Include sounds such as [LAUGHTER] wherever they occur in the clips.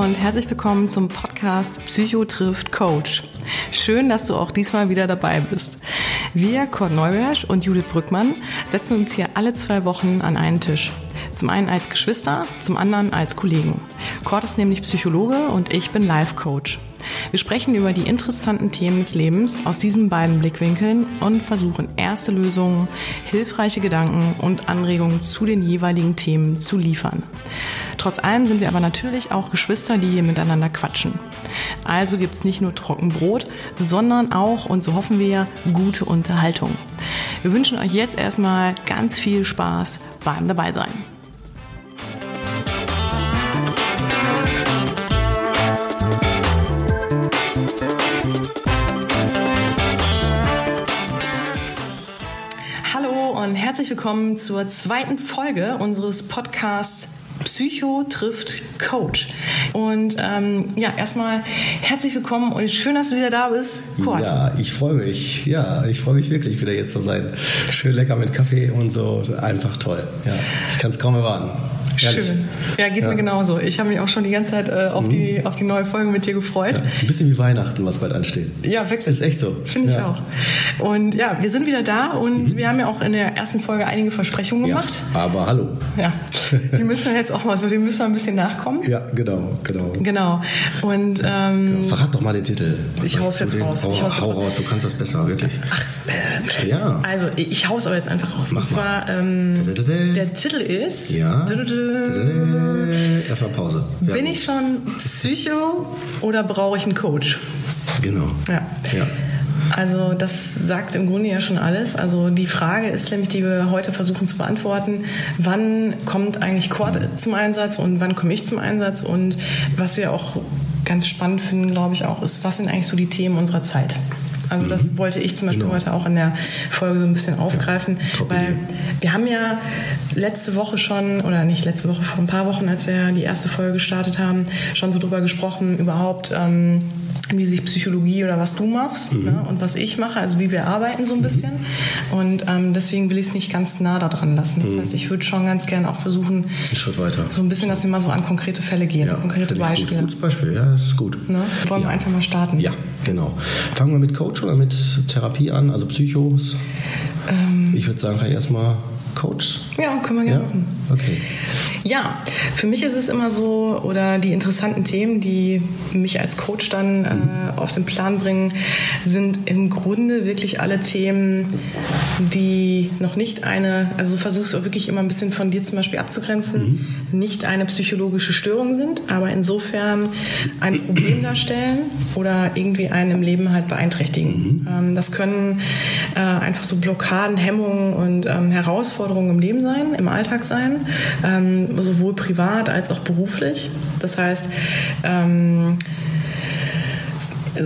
und herzlich willkommen zum Podcast Psycho trifft Coach. Schön, dass du auch diesmal wieder dabei bist. Wir, Kurt Neubersch und Judith Brückmann, setzen uns hier alle zwei Wochen an einen Tisch. Zum einen als Geschwister, zum anderen als Kollegen. Kurt ist nämlich Psychologe und ich bin Life Coach. Wir sprechen über die interessanten Themen des Lebens aus diesen beiden Blickwinkeln und versuchen erste Lösungen, hilfreiche Gedanken und Anregungen zu den jeweiligen Themen zu liefern. Trotz allem sind wir aber natürlich auch Geschwister, die hier miteinander quatschen. Also gibt es nicht nur Trockenbrot, sondern auch, und so hoffen wir, gute Unterhaltung. Wir wünschen euch jetzt erstmal ganz viel Spaß beim Dabeisein. herzlich willkommen zur zweiten Folge unseres Podcasts Psycho trifft Coach. Und ähm, ja, erstmal herzlich willkommen und schön, dass du wieder da bist, Kurt. Ja, ich freue mich. Ja, ich freue mich wirklich, wieder hier zu sein. Schön lecker mit Kaffee und so. Einfach toll. Ja, ich kann es kaum erwarten. Schön. Ja, geht ja. mir genauso. Ich habe mich auch schon die ganze Zeit äh, auf, mhm. die, auf die neue Folge mit dir gefreut. Ja, ist ein bisschen wie Weihnachten, was bald ansteht. Ja, wirklich. Ist echt so. Finde ich ja. auch. Und ja, wir sind wieder da und mhm. wir haben ja auch in der ersten Folge einige Versprechungen gemacht. aber hallo. Ja, die müssen wir jetzt auch mal so, die müssen wir ein bisschen nachkommen. Ja, genau, genau. Genau. Und ähm, genau. verrat doch mal den Titel. Ich hau's jetzt raus. Hau, ich hau's hau raus, du kannst das besser, wirklich. Ach, äh, ja. Also ich hau's aber jetzt einfach raus. Mach und zwar ähm, der Titel ist. Ja. Äh, erstmal Pause. Ja. Bin ich schon Psycho oder brauche ich einen Coach? Genau. Ja. ja. Also das sagt im Grunde ja schon alles. Also die Frage ist nämlich, die wir heute versuchen zu beantworten, wann kommt eigentlich Quad zum Einsatz und wann komme ich zum Einsatz? Und was wir auch ganz spannend finden, glaube ich auch, ist, was sind eigentlich so die Themen unserer Zeit? Also das mhm. wollte ich zum Beispiel genau. heute auch in der Folge so ein bisschen aufgreifen, ja, weil Idee. wir haben ja letzte Woche schon, oder nicht letzte Woche, vor ein paar Wochen, als wir die erste Folge gestartet haben, schon so drüber gesprochen, überhaupt... Ähm, wie sich Psychologie oder was du machst mhm. ne, und was ich mache, also wie wir arbeiten so ein bisschen. Mhm. Und ähm, deswegen will ich es nicht ganz nah da dran lassen. Das mhm. heißt, ich würde schon ganz gerne auch versuchen, einen Schritt weiter. So ein bisschen, dass wir mal so an konkrete Fälle gehen, ja, konkrete Beispiele. Gut. Gutes Beispiel, ja, das ist gut. Ne? Wollen ja. wir einfach mal starten? Ja, genau. Fangen wir mit Coach oder mit Therapie an, also Psychos? Ähm, ich würde sagen, vielleicht erstmal Coach? Ja, können wir gerne ja? machen. Okay. Ja, für mich ist es immer so, oder die interessanten Themen, die mich als Coach dann äh, auf den Plan bringen, sind im Grunde wirklich alle Themen, die noch nicht eine, also du versuchst auch wirklich immer ein bisschen von dir zum Beispiel abzugrenzen, mhm. Nicht eine psychologische Störung sind, aber insofern ein Problem darstellen oder irgendwie einen im Leben halt beeinträchtigen. Mhm. Ähm, das können äh, einfach so Blockaden, Hemmungen und ähm, Herausforderungen im Leben sein, im Alltag sein. Ähm, sowohl privat als auch beruflich. Das heißt, ähm,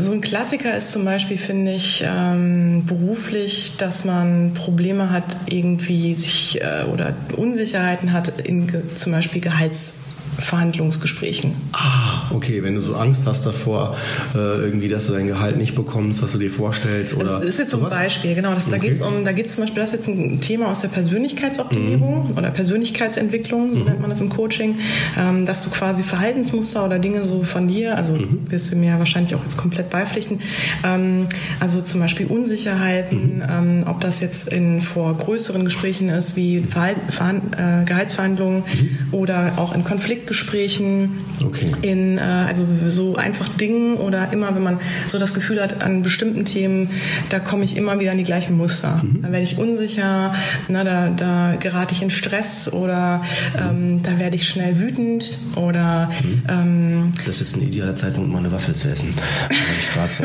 so ein Klassiker ist zum Beispiel, finde ich, ähm, beruflich, dass man Probleme hat, irgendwie sich äh, oder Unsicherheiten hat in zum Beispiel Gehalts Verhandlungsgesprächen. Ah, okay, wenn du so Angst hast davor, äh, irgendwie, dass du dein Gehalt nicht bekommst, was du dir vorstellst oder. Das ist jetzt so ein Beispiel, genau. Das, okay. Da geht es um, da geht zum Beispiel, das ist jetzt ein Thema aus der Persönlichkeitsoptimierung mhm. oder Persönlichkeitsentwicklung, so mhm. nennt man das im Coaching, ähm, dass du quasi Verhaltensmuster oder Dinge so von dir, also mhm. wirst du mir wahrscheinlich auch jetzt komplett beipflichten, ähm, also zum Beispiel Unsicherheiten, mhm. ähm, ob das jetzt in vor größeren Gesprächen ist, wie Verhalt, Verhand, äh, Gehaltsverhandlungen mhm. oder auch in Konflikten Konfliktgesprächen, okay. in äh, also so einfach Dingen oder immer, wenn man so das Gefühl hat, an bestimmten Themen, da komme ich immer wieder in die gleichen Muster. Mhm. Da werde ich unsicher, na, da, da gerate ich in Stress oder ähm, da werde ich schnell wütend oder mhm. ähm, Das ist jetzt ein idealer Zeitpunkt, mal eine Waffe zu essen. ich gerade so.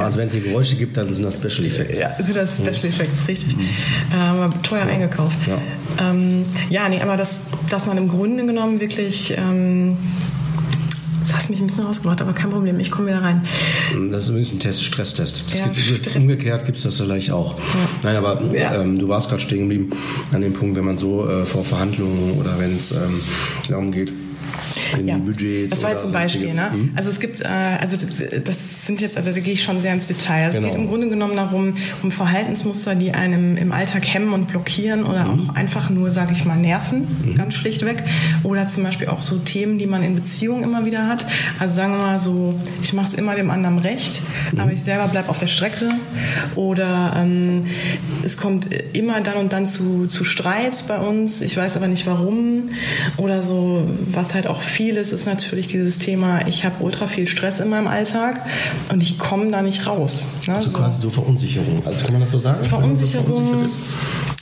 Also wenn es hier Geräusche gibt, dann sind das Special Effects. Ja, sind das Special Effects, richtig. Mhm. Ähm, teuer ja. eingekauft. Ja. Ähm, ja, nee, aber das, dass man im Grunde genommen wirklich wirklich. Ähm, das hast mich ein bisschen rausgemacht, aber kein Problem, ich komme wieder rein. Das ist übrigens ein Test, Stresstest. Ja, gibt, Stress. Umgekehrt gibt es das vielleicht auch. Ja. Nein, aber ja. ähm, du warst gerade stehen geblieben an dem Punkt, wenn man so äh, vor Verhandlungen oder wenn es ähm, darum geht, in ja. Budgets? Das war jetzt zum Beispiel. Ne? Mhm. Also es gibt, äh, also das, das, sind jetzt, also da gehe ich schon sehr ins Detail. Es Genau. geht im Grunde genommen darum, um Verhaltensmuster, die einem im Alltag hemmen und blockieren oder Mhm. auch einfach nur, sage ich mal, nerven, ganz schlichtweg. Oder zum Beispiel auch so Themen, die man in Beziehungen immer wieder hat. Also sagen wir mal so, ich mache es immer dem anderen recht, Mhm. aber ich selber bleibe auf der Strecke. Oder ähm, es kommt immer dann und dann zu, zu Streit bei uns. Ich weiß aber nicht warum. Oder so, was halt auch viel ist, natürlich dieses Thema, ich habe ultra viel Stress in meinem Alltag und ich komme da nicht raus. Ne? Also so. quasi so Verunsicherung. Also kann man das so sagen? So Verunsicherung?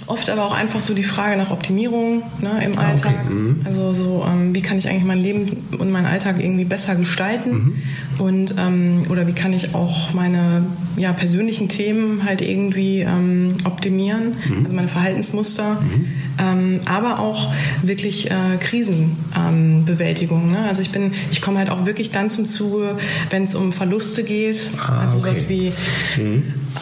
Oft aber auch einfach so die Frage nach Optimierung ne, im Ah, okay. Alltag. Mhm. Also so, ähm, wie kann ich eigentlich mein Leben und meinen Alltag irgendwie besser gestalten? Mhm. Und ähm, oder wie kann ich auch meine ja, persönlichen Themen halt irgendwie ähm, optimieren, Mhm. also meine Verhaltensmuster, ähm, aber auch wirklich äh, Krisenbewältigung. Ähm, ne? Also ich bin, ich komme halt auch wirklich dann zum Zuge, wenn es um Verluste geht, Ah, also okay. sowas wie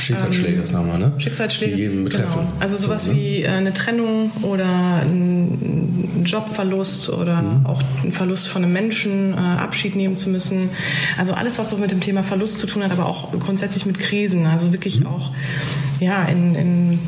Schicksalsschläge, sagen wir, ne? Schicksalsschläge. Die jeden betreffen. Genau. Also sowas So, ne? wie äh, eine Trennung oder ein Jobverlust oder Mhm. auch ein Verlust von einem Menschen, äh, Abschied nehmen zu müssen. Also alles, was so mit dem Thema Verlust zu tun hat, aber auch grundsätzlich mit Krisen. Also wirklich Mhm. auch ja in, in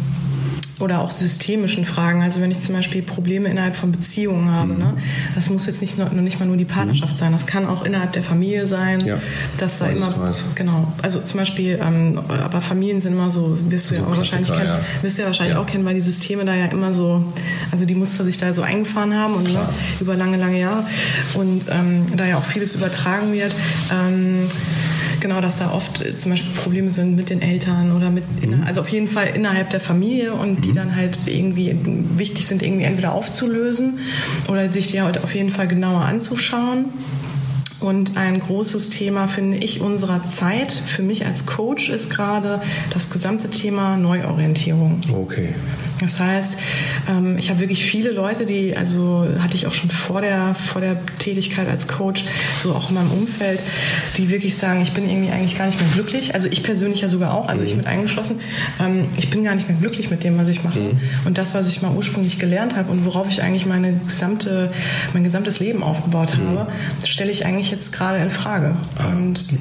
oder auch systemischen Fragen. Also wenn ich zum Beispiel Probleme innerhalb von Beziehungen habe, Mhm. ne? das muss jetzt nicht nur, nicht mal nur die Partnerschaft sein, das kann auch innerhalb der Familie sein, Ja. dass da immer genau. Also zum Beispiel, ähm, aber Familien sind immer so, wirst du So ja auch wahrscheinlich kennen, ja. wirst du ja wahrscheinlich Ja. auch kennen, weil die Systeme da ja immer so, also die Muster sich da so eingefahren haben und ne, über lange, lange Jahre und ähm, da ja auch vieles übertragen wird. Ähm, Genau, dass da oft äh, zum Beispiel Probleme sind mit den Eltern oder mit, inner- also auf jeden Fall innerhalb der Familie und die dann halt irgendwie wichtig sind, irgendwie entweder aufzulösen oder sich die halt auf jeden Fall genauer anzuschauen. Und ein großes Thema, finde ich, unserer Zeit, für mich als Coach, ist gerade das gesamte Thema Neuorientierung. Okay. Das heißt, ähm, ich habe wirklich viele Leute, die, also hatte ich auch schon vor der, vor der Tätigkeit als Coach, so auch in meinem Umfeld, die wirklich sagen, ich bin irgendwie eigentlich gar nicht mehr glücklich. Also ich persönlich ja sogar auch, also ich mit eingeschlossen, ähm, ich bin gar nicht mehr glücklich mit dem, was ich mache. Und das, was ich mal ursprünglich gelernt habe und worauf ich eigentlich meine gesamte, mein gesamtes Leben aufgebaut habe, das stelle ich eigentlich jetzt gerade in Frage. Und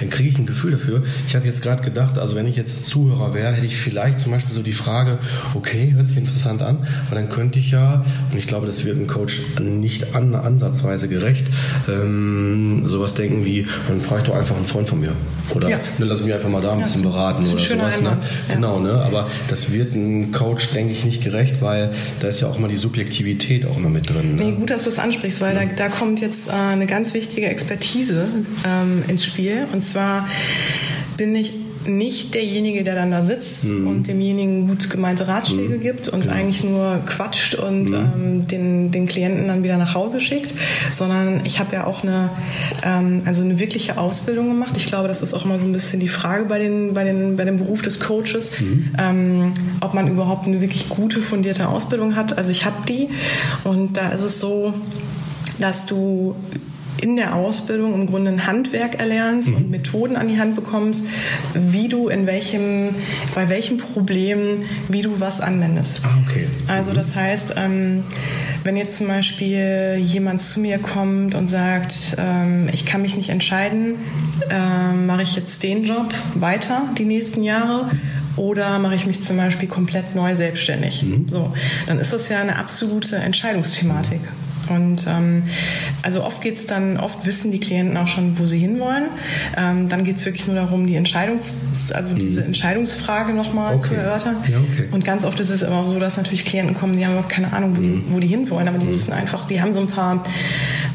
Dann kriege ich ein Gefühl dafür. Ich hatte jetzt gerade gedacht, also wenn ich jetzt Zuhörer wäre, hätte ich vielleicht zum Beispiel so die Frage, okay, hört sich interessant an, aber dann könnte ich ja, und ich glaube, das wird ein Coach nicht an, ansatzweise gerecht, ähm, sowas denken wie, dann frage ich doch einfach einen Freund von mir. Oder Ja. ne, lass mich einfach mal da ein Ja, bisschen beraten oder sowas. Ne? Ja. Genau, ne? Aber das wird ein Coach, denke ich, nicht gerecht, weil da ist ja auch immer die Subjektivität auch immer mit drin. Nee, Ne? gut, dass du das ansprichst, weil da, da kommt jetzt äh, eine ganz wichtige Expertise ähm, ins Spiel. Und zwar bin ich nicht derjenige, der dann da sitzt Mhm. und demjenigen gut gemeinte Ratschläge gibt und Genau. eigentlich nur quatscht und Mhm. ähm, den, den Klienten dann wieder nach Hause schickt, sondern ich habe ja auch eine, ähm, also eine wirkliche Ausbildung gemacht. Ich glaube, das ist auch mal so ein bisschen die Frage bei, den, bei, den, bei dem Beruf des Coaches, Mhm. ähm, ob man überhaupt eine wirklich gute, fundierte Ausbildung hat. Also ich habe die und da ist es so, dass du in der Ausbildung im Grunde ein Handwerk erlernst und Methoden an die Hand bekommst, wie du in welchem, bei welchem Problem, wie du was anwendest. Ah, okay. Also das heißt, ähm, wenn jetzt zum Beispiel jemand zu mir kommt und sagt, ähm, ich kann mich nicht entscheiden, ähm, mache ich jetzt den Job weiter die nächsten Jahre oder mache ich mich zum Beispiel komplett neu selbstständig? So, dann ist das ja eine absolute Entscheidungsthematik. Und ähm, also oft geht's dann, oft wissen die Klienten auch schon, wo sie hinwollen. Ähm, dann geht's wirklich nur darum, die Entscheidungs, also diese Entscheidungsfrage nochmal zu Okay. erörtern. Ja, okay. Und ganz oft ist es immer auch so, dass natürlich Klienten kommen, die haben überhaupt keine Ahnung, wo, die, wo die hinwollen, aber die wissen einfach, die haben so ein paar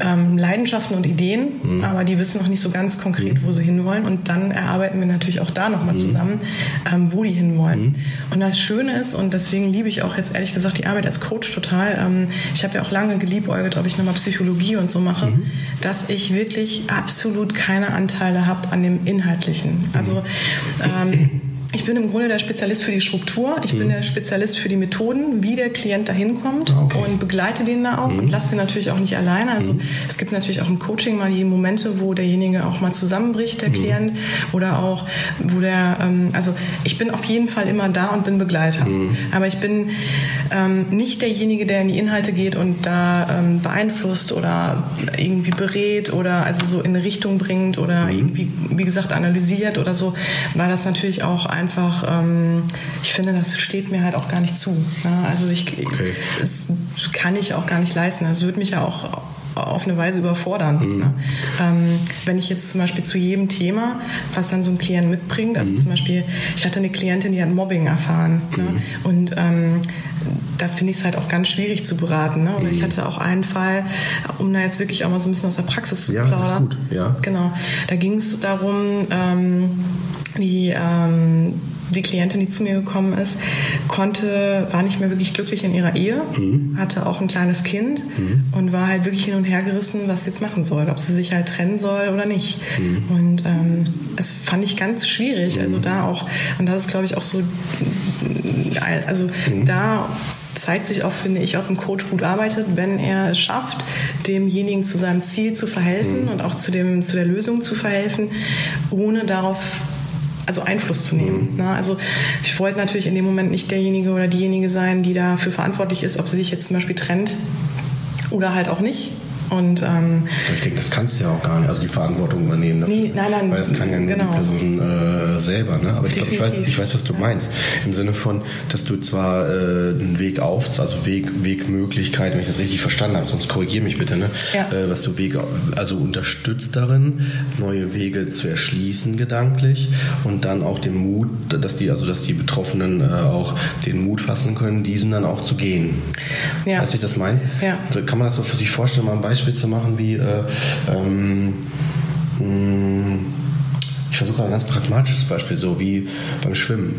ähm, Leidenschaften und Ideen, aber die wissen noch nicht so ganz konkret, wo sie hinwollen. Und dann erarbeiten wir natürlich auch da nochmal zusammen, ähm, wo die hinwollen. Und das Schöne ist, und deswegen liebe ich auch jetzt ehrlich gesagt die Arbeit als Coach total, ähm, ich habe ja auch lange geliebäugelt, ob ich nochmal Psychologie und so mache, dass ich wirklich absolut keine Anteile habe an dem Inhaltlichen. Also ähm, [LAUGHS] Ich bin im Grunde der Spezialist für die Struktur. Ich mhm. bin der Spezialist für die Methoden, wie der Klient da hinkommt ah, okay. und begleite den da auch mhm. und lasse den natürlich auch nicht alleine. Also mhm. es gibt natürlich auch im Coaching mal die Momente, wo derjenige auch mal zusammenbricht, der mhm. Klient, oder auch, wo der, ähm, also ich bin auf jeden Fall immer da und bin Begleiter. Mhm. Aber ich bin ähm, nicht derjenige, der in die Inhalte geht und da ähm, beeinflusst oder irgendwie berät oder also so in eine Richtung bringt oder mhm. irgendwie, wie gesagt, analysiert oder so, weil das natürlich auch einfach, ähm, ich finde, das steht mir halt auch gar nicht zu. Ne? Also ich, okay. das kann ich auch gar nicht leisten. Das würde mich ja auch auf eine Weise überfordern. Mhm. Ne? Ähm, wenn ich jetzt zum Beispiel zu jedem Thema, was dann so ein Klient mitbringt, also mhm. zum Beispiel, ich hatte eine Klientin, die hat Mobbing erfahren ne? mhm. ne? und ähm, da finde ich es halt auch ganz schwierig zu beraten. Ne? Oder ich mhm. hatte auch einen Fall, um da jetzt wirklich auch mal so ein bisschen aus der Praxis zu ja, plaudern. Ja, das ist gut. Ja. Genau. Da ging es darum, ähm, die ähm, die Klientin, die zu mir gekommen ist, konnte, war nicht mehr wirklich glücklich in ihrer Ehe, mhm. hatte auch ein kleines Kind mhm. und war halt wirklich hin und her gerissen, was sie jetzt machen soll, ob sie sich halt trennen soll oder nicht. Mhm. Und ähm, das fand ich ganz schwierig. Also mhm. da auch, und das ist glaube ich auch so, also mhm. da zeigt sich auch, finde ich, ob ein Coach gut arbeitet, wenn er es schafft, demjenigen zu seinem Ziel zu verhelfen mhm. und auch zu, dem, zu der Lösung zu verhelfen, ohne darauf also Einfluss zu nehmen. Ne? Also ich wollte natürlich in dem Moment nicht derjenige oder diejenige sein, die dafür verantwortlich ist, ob sie sich jetzt zum Beispiel trennt oder halt auch nicht. Und, ähm, ich denke, das kannst du ja auch gar nicht, also die Verantwortung übernehmen. Dafür, nee, nein, nein. Weil das kann ja nur genau. die Person äh, selber. Ne? Aber ich glaube, ich weiß, ich weiß, was du meinst. Im Sinne von, dass du zwar äh, einen Weg auf, also Weg, Wegmöglichkeiten, wenn ich das richtig verstanden habe, sonst korrigiere mich bitte, ne? Ja. Äh, was du Wege, also unterstützt darin, neue Wege zu erschließen gedanklich und dann auch den Mut, dass die, also dass die Betroffenen äh, auch den Mut fassen können, diesen dann auch zu gehen. Ja. Weißt du, ich das meine? Ja. Also kann man das so für sich vorstellen, mal ein Beispiel Beispiel zu machen wie äh, ähm, hm, ich versuche ein ganz pragmatisches Beispiel, so wie beim Schwimmen.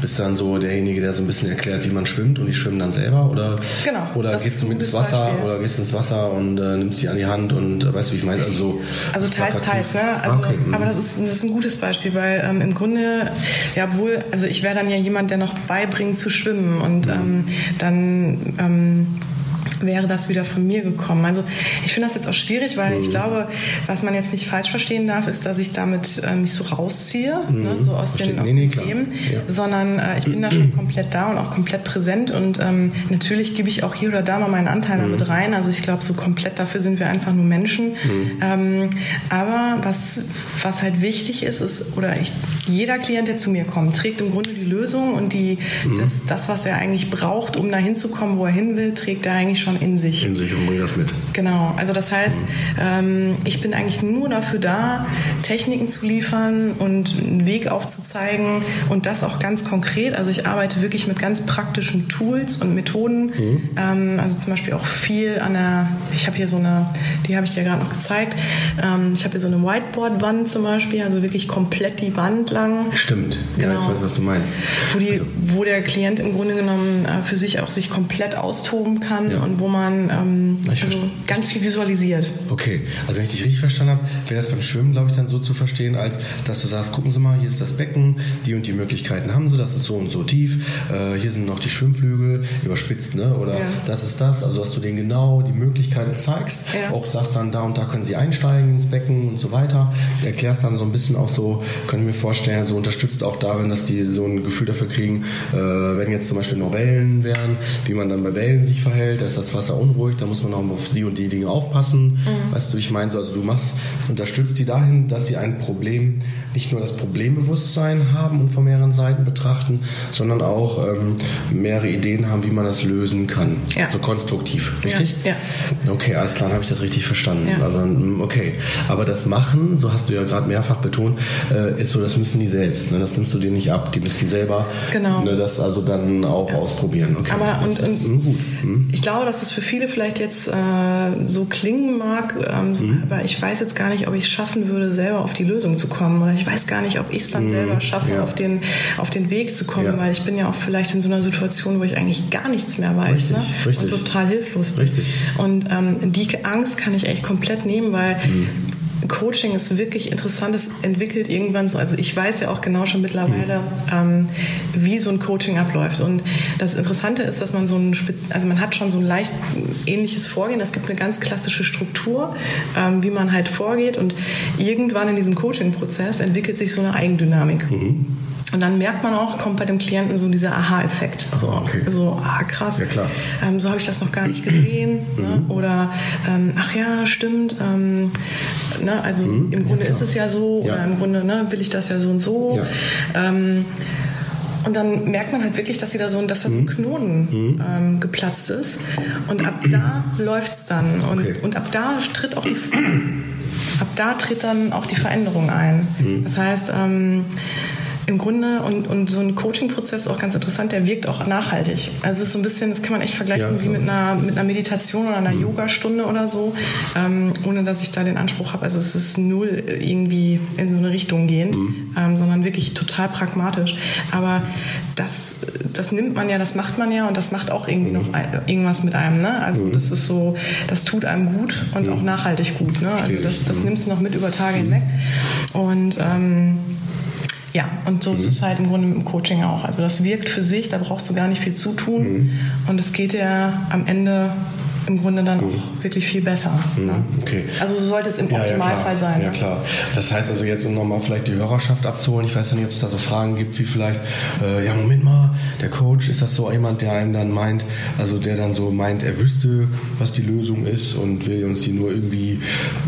Bist du dann so derjenige, der so ein bisschen erklärt, wie man schwimmt und die schwimmen dann selber? Oder, genau, oder gehst du mit ins Wasser Beispiel. oder gehst ins Wasser und äh, nimmst sie an die Hand und äh, weißt du, wie ich meine? Also, so also teils, teils, ne? Also, okay. Mhm. Aber das ist, das ist ein gutes Beispiel, weil ähm, im Grunde, ja, obwohl, also ich wäre dann ja jemand, der noch beibringt zu schwimmen und mhm. ähm, dann ähm, wäre das wieder von mir gekommen. Also ich finde das jetzt auch schwierig, weil mhm. ich glaube, was man jetzt nicht falsch verstehen darf, ist, dass ich damit äh, mich so rausziehe, ne, mhm. ne, so aus Versteht. den, aus nee, den Themen, ja. sondern äh, ich bin da schon komplett da und auch komplett präsent und ähm, natürlich gebe ich auch hier oder da mal meinen Anteil mhm. mit rein. Also ich glaube, so komplett dafür sind wir einfach nur Menschen. Mhm. Ähm, aber was, was halt wichtig ist, ist, oder ich, jeder Klient, der zu mir kommt, trägt im Grunde die Lösung und die, mhm. das, das, was er eigentlich braucht, um da hinzukommen, wo er hin will, trägt er eigentlich schon in sich. In sich und bringt das mit. Genau. Also das heißt, mhm. ich bin eigentlich nur dafür da, Techniken zu liefern und einen Weg aufzuzeigen und das auch ganz konkret. Also ich arbeite wirklich mit ganz praktischen Tools und Methoden. Mhm. Ähm, also zum Beispiel auch viel an der, ich habe hier so eine, die habe ich dir gerade noch gezeigt. Ähm, ich habe hier so eine Whiteboard-Wand zum Beispiel, also wirklich komplett die Wand lang. Stimmt. Genau. Ja, ich weiß, was du meinst. Wo, die, also. wo der Klient im Grunde genommen äh, für sich auch sich komplett austoben kann ja. und wo man ähm, also ganz viel visualisiert. Okay, also wenn ich dich richtig verstanden habe, wäre das beim Schwimmen, glaube ich, dann so zu verstehen, als dass du sagst, gucken Sie mal, hier ist das Becken, die und die Möglichkeiten haben Sie, das ist so und so tief, äh, hier sind noch die Schwimmflügel, überspitzt, ne? oder ja. das ist das, also dass du denen genau die Möglichkeiten zeigst, ja. auch sagst dann, da und da können Sie einsteigen ins Becken und so weiter, erklärst dann so ein bisschen auch so, kann ich mir vorstellen, so unterstützt auch darin, dass die so ein Gefühl dafür kriegen, äh, wenn jetzt zum Beispiel noch Wellen wären, wie man dann bei Wellen sich verhält, dass das Wasser unruhig, da muss man auch auf die und die Dinge aufpassen. Mhm. Weißt du, ich meine, so, also du machst, unterstützt die dahin, dass sie ein Problem, nicht nur das Problembewusstsein haben und von mehreren Seiten betrachten, sondern auch ähm, mehrere Ideen haben, wie man das lösen kann. Ja. So konstruktiv, richtig? Ja. ja. Okay, alles klar, habe ich das richtig verstanden. Ja. Also, mm, okay. Aber das Machen, so hast du ja gerade mehrfach betont, äh, ist so, das müssen die selbst. Ne? Das nimmst du dir nicht ab. Die müssen selber genau. ne, das also dann auch ausprobieren. Okay. Aber und, ist, und gut. Hm? ich glaube, dass es für viele vielleicht jetzt äh, so klingen mag, ähm, mhm. aber ich weiß jetzt gar nicht, ob ich es schaffen würde, selber auf die Lösung zu kommen. Oder ich weiß gar nicht, ob ich es dann mhm. selber schaffe, ja. auf, den, auf den Weg zu kommen, ja. weil ich bin ja auch vielleicht in so einer Situation, wo ich eigentlich gar nichts mehr weiß. Richtig, ne? richtig. Und total hilflos bin. Richtig. Und ähm, die Angst kann ich echt komplett nehmen, weil mhm Coaching ist wirklich interessant. Es entwickelt irgendwann so, also ich weiß ja auch genau schon mittlerweile, ähm, wie so ein Coaching abläuft. Und das Interessante ist, dass man so ein, also man hat schon so ein leicht ähnliches Vorgehen. Es gibt eine ganz klassische Struktur, ähm, wie man halt vorgeht. Und irgendwann in diesem Coaching-Prozess entwickelt sich so eine Eigendynamik. Mhm. Und dann merkt man auch, kommt bei dem Klienten so dieser Aha-Effekt. So, okay. so, ah krass, ja, klar. Ähm, so habe ich das noch gar nicht gesehen. [CLEARS THROAT] ne? Mhm. Oder, ähm, ach ja, stimmt. Ähm, ne? Also mhm. im Grunde ja, ist es ja so, ja. oder im Grunde ne, will ich das ja so und so. Ähm, und dann merkt man halt wirklich, dass, sie da so, dass da so ein mhm. Knoten mhm. ähm, geplatzt ist. Und ab da läuft es dann. Und, okay. und ab da tritt auch die ab da tritt dann auch die Veränderung ein. Mhm. Das heißt, ähm, im Grunde und, und so ein Coaching-Prozess ist auch ganz interessant, der wirkt auch nachhaltig. Also es ist so ein bisschen, das kann man echt vergleichen ja, wie mit einer, mit einer Meditation oder einer mhm. Yogastunde oder so, ähm, ohne dass ich da den Anspruch habe. Also es ist null irgendwie in so eine Richtung gehend, mhm. ähm, sondern wirklich total pragmatisch. Aber das, das nimmt man ja, das macht man ja und das macht auch irgendwie mhm. noch ein, irgendwas mit einem. Ne? Also mhm. das ist so, das tut einem gut und mhm. auch nachhaltig gut. Ne? Also das, das mhm. nimmst du noch mit über Tage hinweg. Und ähm, ja, und so mhm. ist es halt im Grunde mit dem Coaching auch. Also das wirkt für sich, da brauchst du gar nicht viel zutun. Mhm. Und es geht ja am Ende im Grunde dann mhm. auch wirklich viel besser. Mhm. Ne? Okay. Also so sollte es im Optimalfall ja, sein. Ja, ne? klar. Das heißt also jetzt, um nochmal vielleicht die Hörerschaft abzuholen, ich weiß ja nicht, ob es da so Fragen gibt, wie vielleicht, äh, ja, Moment mal, der Coach, ist das so jemand, der einem dann meint, also der dann so meint, er wüsste, was die Lösung ist und will uns die nur irgendwie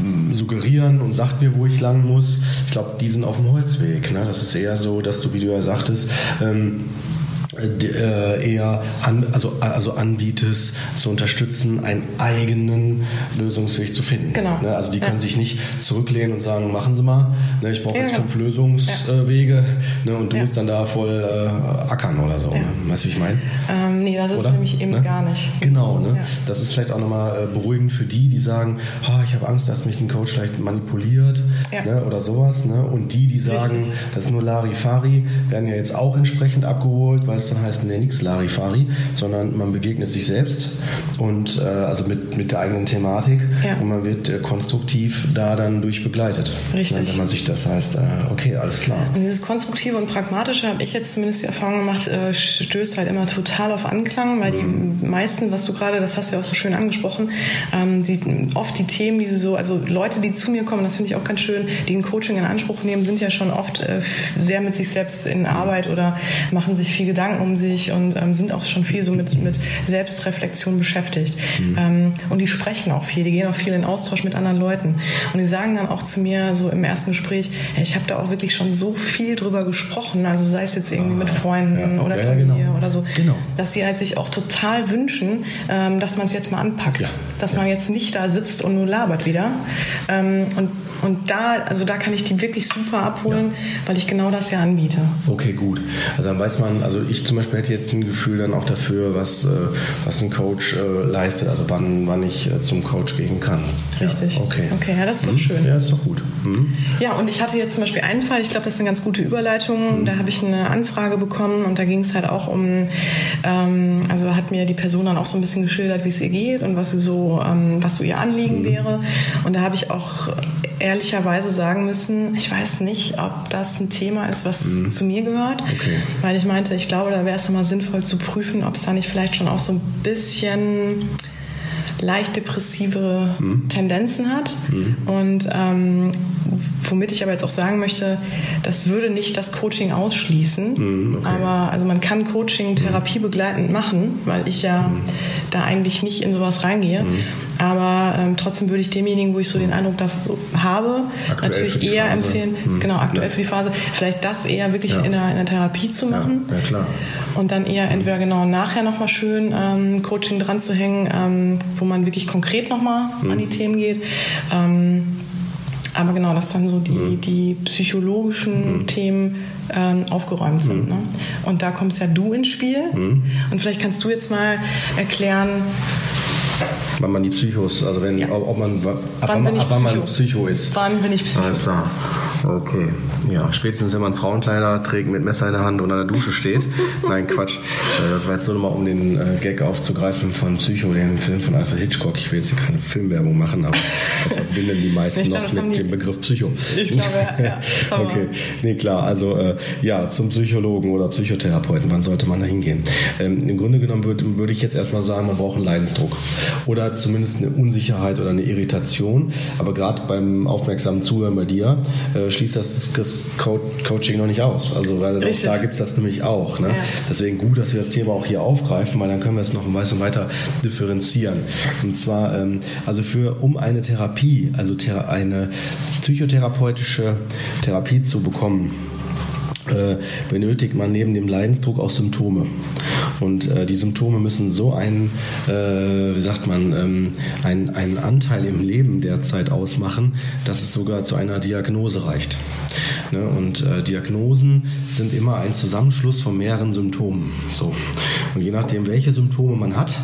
mh, mm, suggerieren und sagt mir, wo ich lang muss. Ich glaube, die sind auf dem Holzweg. Ne? Das ist eher so, dass du, wie du ja sagtest, ähm, äh, eher an, also, also anbietest, zu unterstützen, einen eigenen Lösungsweg zu finden. Genau. Ne? Also die können ja. sich nicht zurücklehnen und sagen, machen Sie mal, ne? ich brauche ja, jetzt fünf Lösungswege ja. ne? und du musst dann da voll äh, ackern oder so. Weißt du, wie ich meine? Ähm, nee, das ist oder? nämlich eben ne? gar nicht. Genau, ne? das ist vielleicht auch nochmal äh, beruhigend für die, die sagen, oh, ich habe Angst, dass mich ein Coach vielleicht manipuliert ne? oder sowas. Ne? Und die, die sagen, Richtig. das ist nur Larifari, werden ja jetzt auch entsprechend abgeholt, weil es dann heißt nee, nichts Larifari, sondern man begegnet sich selbst und äh, also mit, mit der eigenen Thematik ja. und man wird äh, konstruktiv da dann durch begleitet. Richtig. Wenn man sich das heißt, äh, okay, alles klar. Und dieses Konstruktive und Pragmatische habe ich jetzt zumindest die Erfahrung gemacht, äh, stößt halt immer total auf Anklang, weil mhm. die meisten, was du gerade, das hast du ja auch so schön angesprochen, ähm, die, oft die Themen, die sie so, also Leute, die zu mir kommen, das finde ich auch ganz schön, die ein Coaching in Anspruch nehmen, sind ja schon oft äh, sehr mit sich selbst in Arbeit oder machen sich viel Gedanken um sich und ähm, sind auch schon viel so mit, mit Selbstreflexion beschäftigt. Mhm. Ähm, und die sprechen auch viel, die gehen auch viel in Austausch mit anderen Leuten. Und die sagen dann auch zu mir so im ersten Gespräch, hey, ich habe da auch wirklich schon so viel drüber gesprochen, also sei es jetzt irgendwie ah, mit Freunden ja. oder ja, Familie genau. oder so, genau. dass sie halt sich auch total wünschen, ähm, dass man es jetzt mal anpackt. Ja. Dass man jetzt nicht da sitzt und nur labert wieder. Ähm, und und da, also da kann ich die wirklich super abholen, ja. weil ich genau das ja anbiete. Okay, gut. Also dann weiß man, also ich zum Beispiel hätte jetzt ein Gefühl dann auch dafür, was, äh, was ein Coach äh, leistet, also wann, wann ich äh, zum Coach gehen kann. Richtig. Ja, okay. Okay, ja, das ist doch mhm. schön. Ja, ist doch gut. Mhm. Ja, und ich hatte jetzt zum Beispiel einen Fall, ich glaube, das ist eine ganz gute Überleitung. Mhm. Da habe ich eine Anfrage bekommen und da ging es halt auch um, ähm, also hat mir die Person dann auch so ein bisschen geschildert, wie es ihr geht und was sie so, ähm, was so ihr Anliegen mhm. wäre. Und da habe ich auch ehrlicherweise sagen müssen, ich weiß nicht, ob das ein Thema ist, was mhm. zu mir gehört. Okay. Weil ich meinte, ich glaube, da wäre es immer sinnvoll zu prüfen, ob es da nicht vielleicht schon auch so ein bisschen leicht depressive mhm. Tendenzen hat. Mhm. Und ähm, womit ich aber jetzt auch sagen möchte, das würde nicht das Coaching ausschließen. Mhm, okay. Aber also man kann Coaching mhm. therapiebegleitend machen, weil ich ja mhm. da eigentlich nicht in sowas reingehe. Mhm. Aber ähm, trotzdem würde ich demjenigen, wo ich so den Eindruck da habe, aktuell natürlich eher Phase. empfehlen, mhm. genau, aktuell ja. für die Phase, vielleicht das eher wirklich ja. in, einer, in, einer, Therapie zu machen. Ja, ja klar. Und dann eher entweder genau nachher nochmal schön ähm, Coaching dran zu hängen, ähm, wo man wirklich konkret nochmal mhm. an die Themen geht. Ähm, aber genau, dass dann so die, mhm. die psychologischen mhm. Themen ähm, aufgeräumt sind. Mhm. Ne? Und da kommst ja du ins Spiel. Mhm. Und vielleicht kannst du jetzt mal erklären, Wann man die Psychos, also wenn, ja. ob, man, ab wann, wann, ab wann man Psycho ist. Wann bin ich Psycho? Alles klar. Okay, ja, spätestens wenn man Frauenkleider trägt mit Messer in der Hand und an der Dusche steht. [LAUGHS] Nein, Quatsch. Äh, das war jetzt nur nochmal, um den äh, Gag aufzugreifen von Psycho, den Film von Alfred Hitchcock. Ich will jetzt hier keine Filmwerbung machen, aber das verbinden die meisten ich noch mit dem Begriff Psycho. Ich glaube, ja. okay, nee, klar. Also äh, ja, zum Psychologen oder Psychotherapeuten, wann sollte man da hingehen? Ähm, Im Grunde genommen würde würd ich jetzt erstmal sagen, man braucht einen Leidensdruck oder zumindest eine Unsicherheit oder eine Irritation. Aber gerade beim aufmerksamen Zuhören bei dir äh, schließt das, das Coaching noch nicht aus. Also weil da gibt es das nämlich auch. Ne? Ja. Deswegen gut, dass wir das Thema auch hier aufgreifen, weil dann können wir es noch ein bisschen weiter differenzieren. Und zwar, ähm, also für um eine Therapie, also thera eine psychotherapeutische Therapie zu bekommen, äh, benötigt man neben dem Leidensdruck auch Symptome. Und äh, die Symptome müssen so einen, äh, wie sagt man, ähm, einen, einen Anteil im Leben derzeit ausmachen, dass es sogar zu einer Diagnose reicht. Ne? Und äh, Diagnosen sind immer ein Zusammenschluss von mehreren Symptomen. So. Und je nachdem, welche Symptome man hat,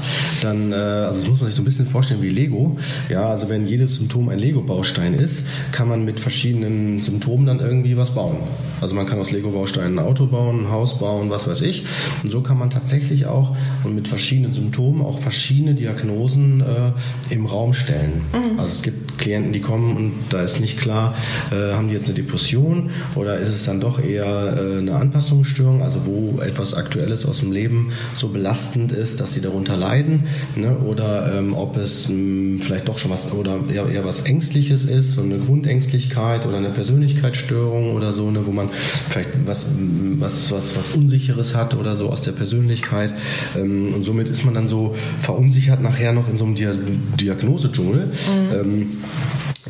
dann, äh, also das muss man sich so ein bisschen vorstellen wie Lego. Ja, also wenn jedes Symptom ein Lego-Baustein ist, kann man mit verschiedenen Symptomen dann irgendwie was bauen. Also man kann aus Lego-Bausteinen ein Auto bauen, ein Haus bauen, was weiß ich. Und so kann man tatsächlich auch und mit verschiedenen Symptomen auch verschiedene Diagnosen äh, im Raum stellen. Mhm. Also es gibt Klienten, die kommen und da ist nicht klar, äh, haben die jetzt eine Depression oder ist es dann doch eher äh, eine Anpassungsstörung, also wo etwas Aktuelles aus dem Leben so belastend ist, dass sie darunter leiden ne? oder ähm, ob es mh, hm, vielleicht doch schon was oder eher, eher, was Ängstliches ist, so eine Grundängstlichkeit oder eine Persönlichkeitsstörung oder so, ne? wo man vielleicht was, was, was, was Unsicheres hat oder so aus der Persönlichkeit ähm, und somit ist man dann so verunsichert nachher noch in so einem Diagnosedschungel. Mhm. Ähm,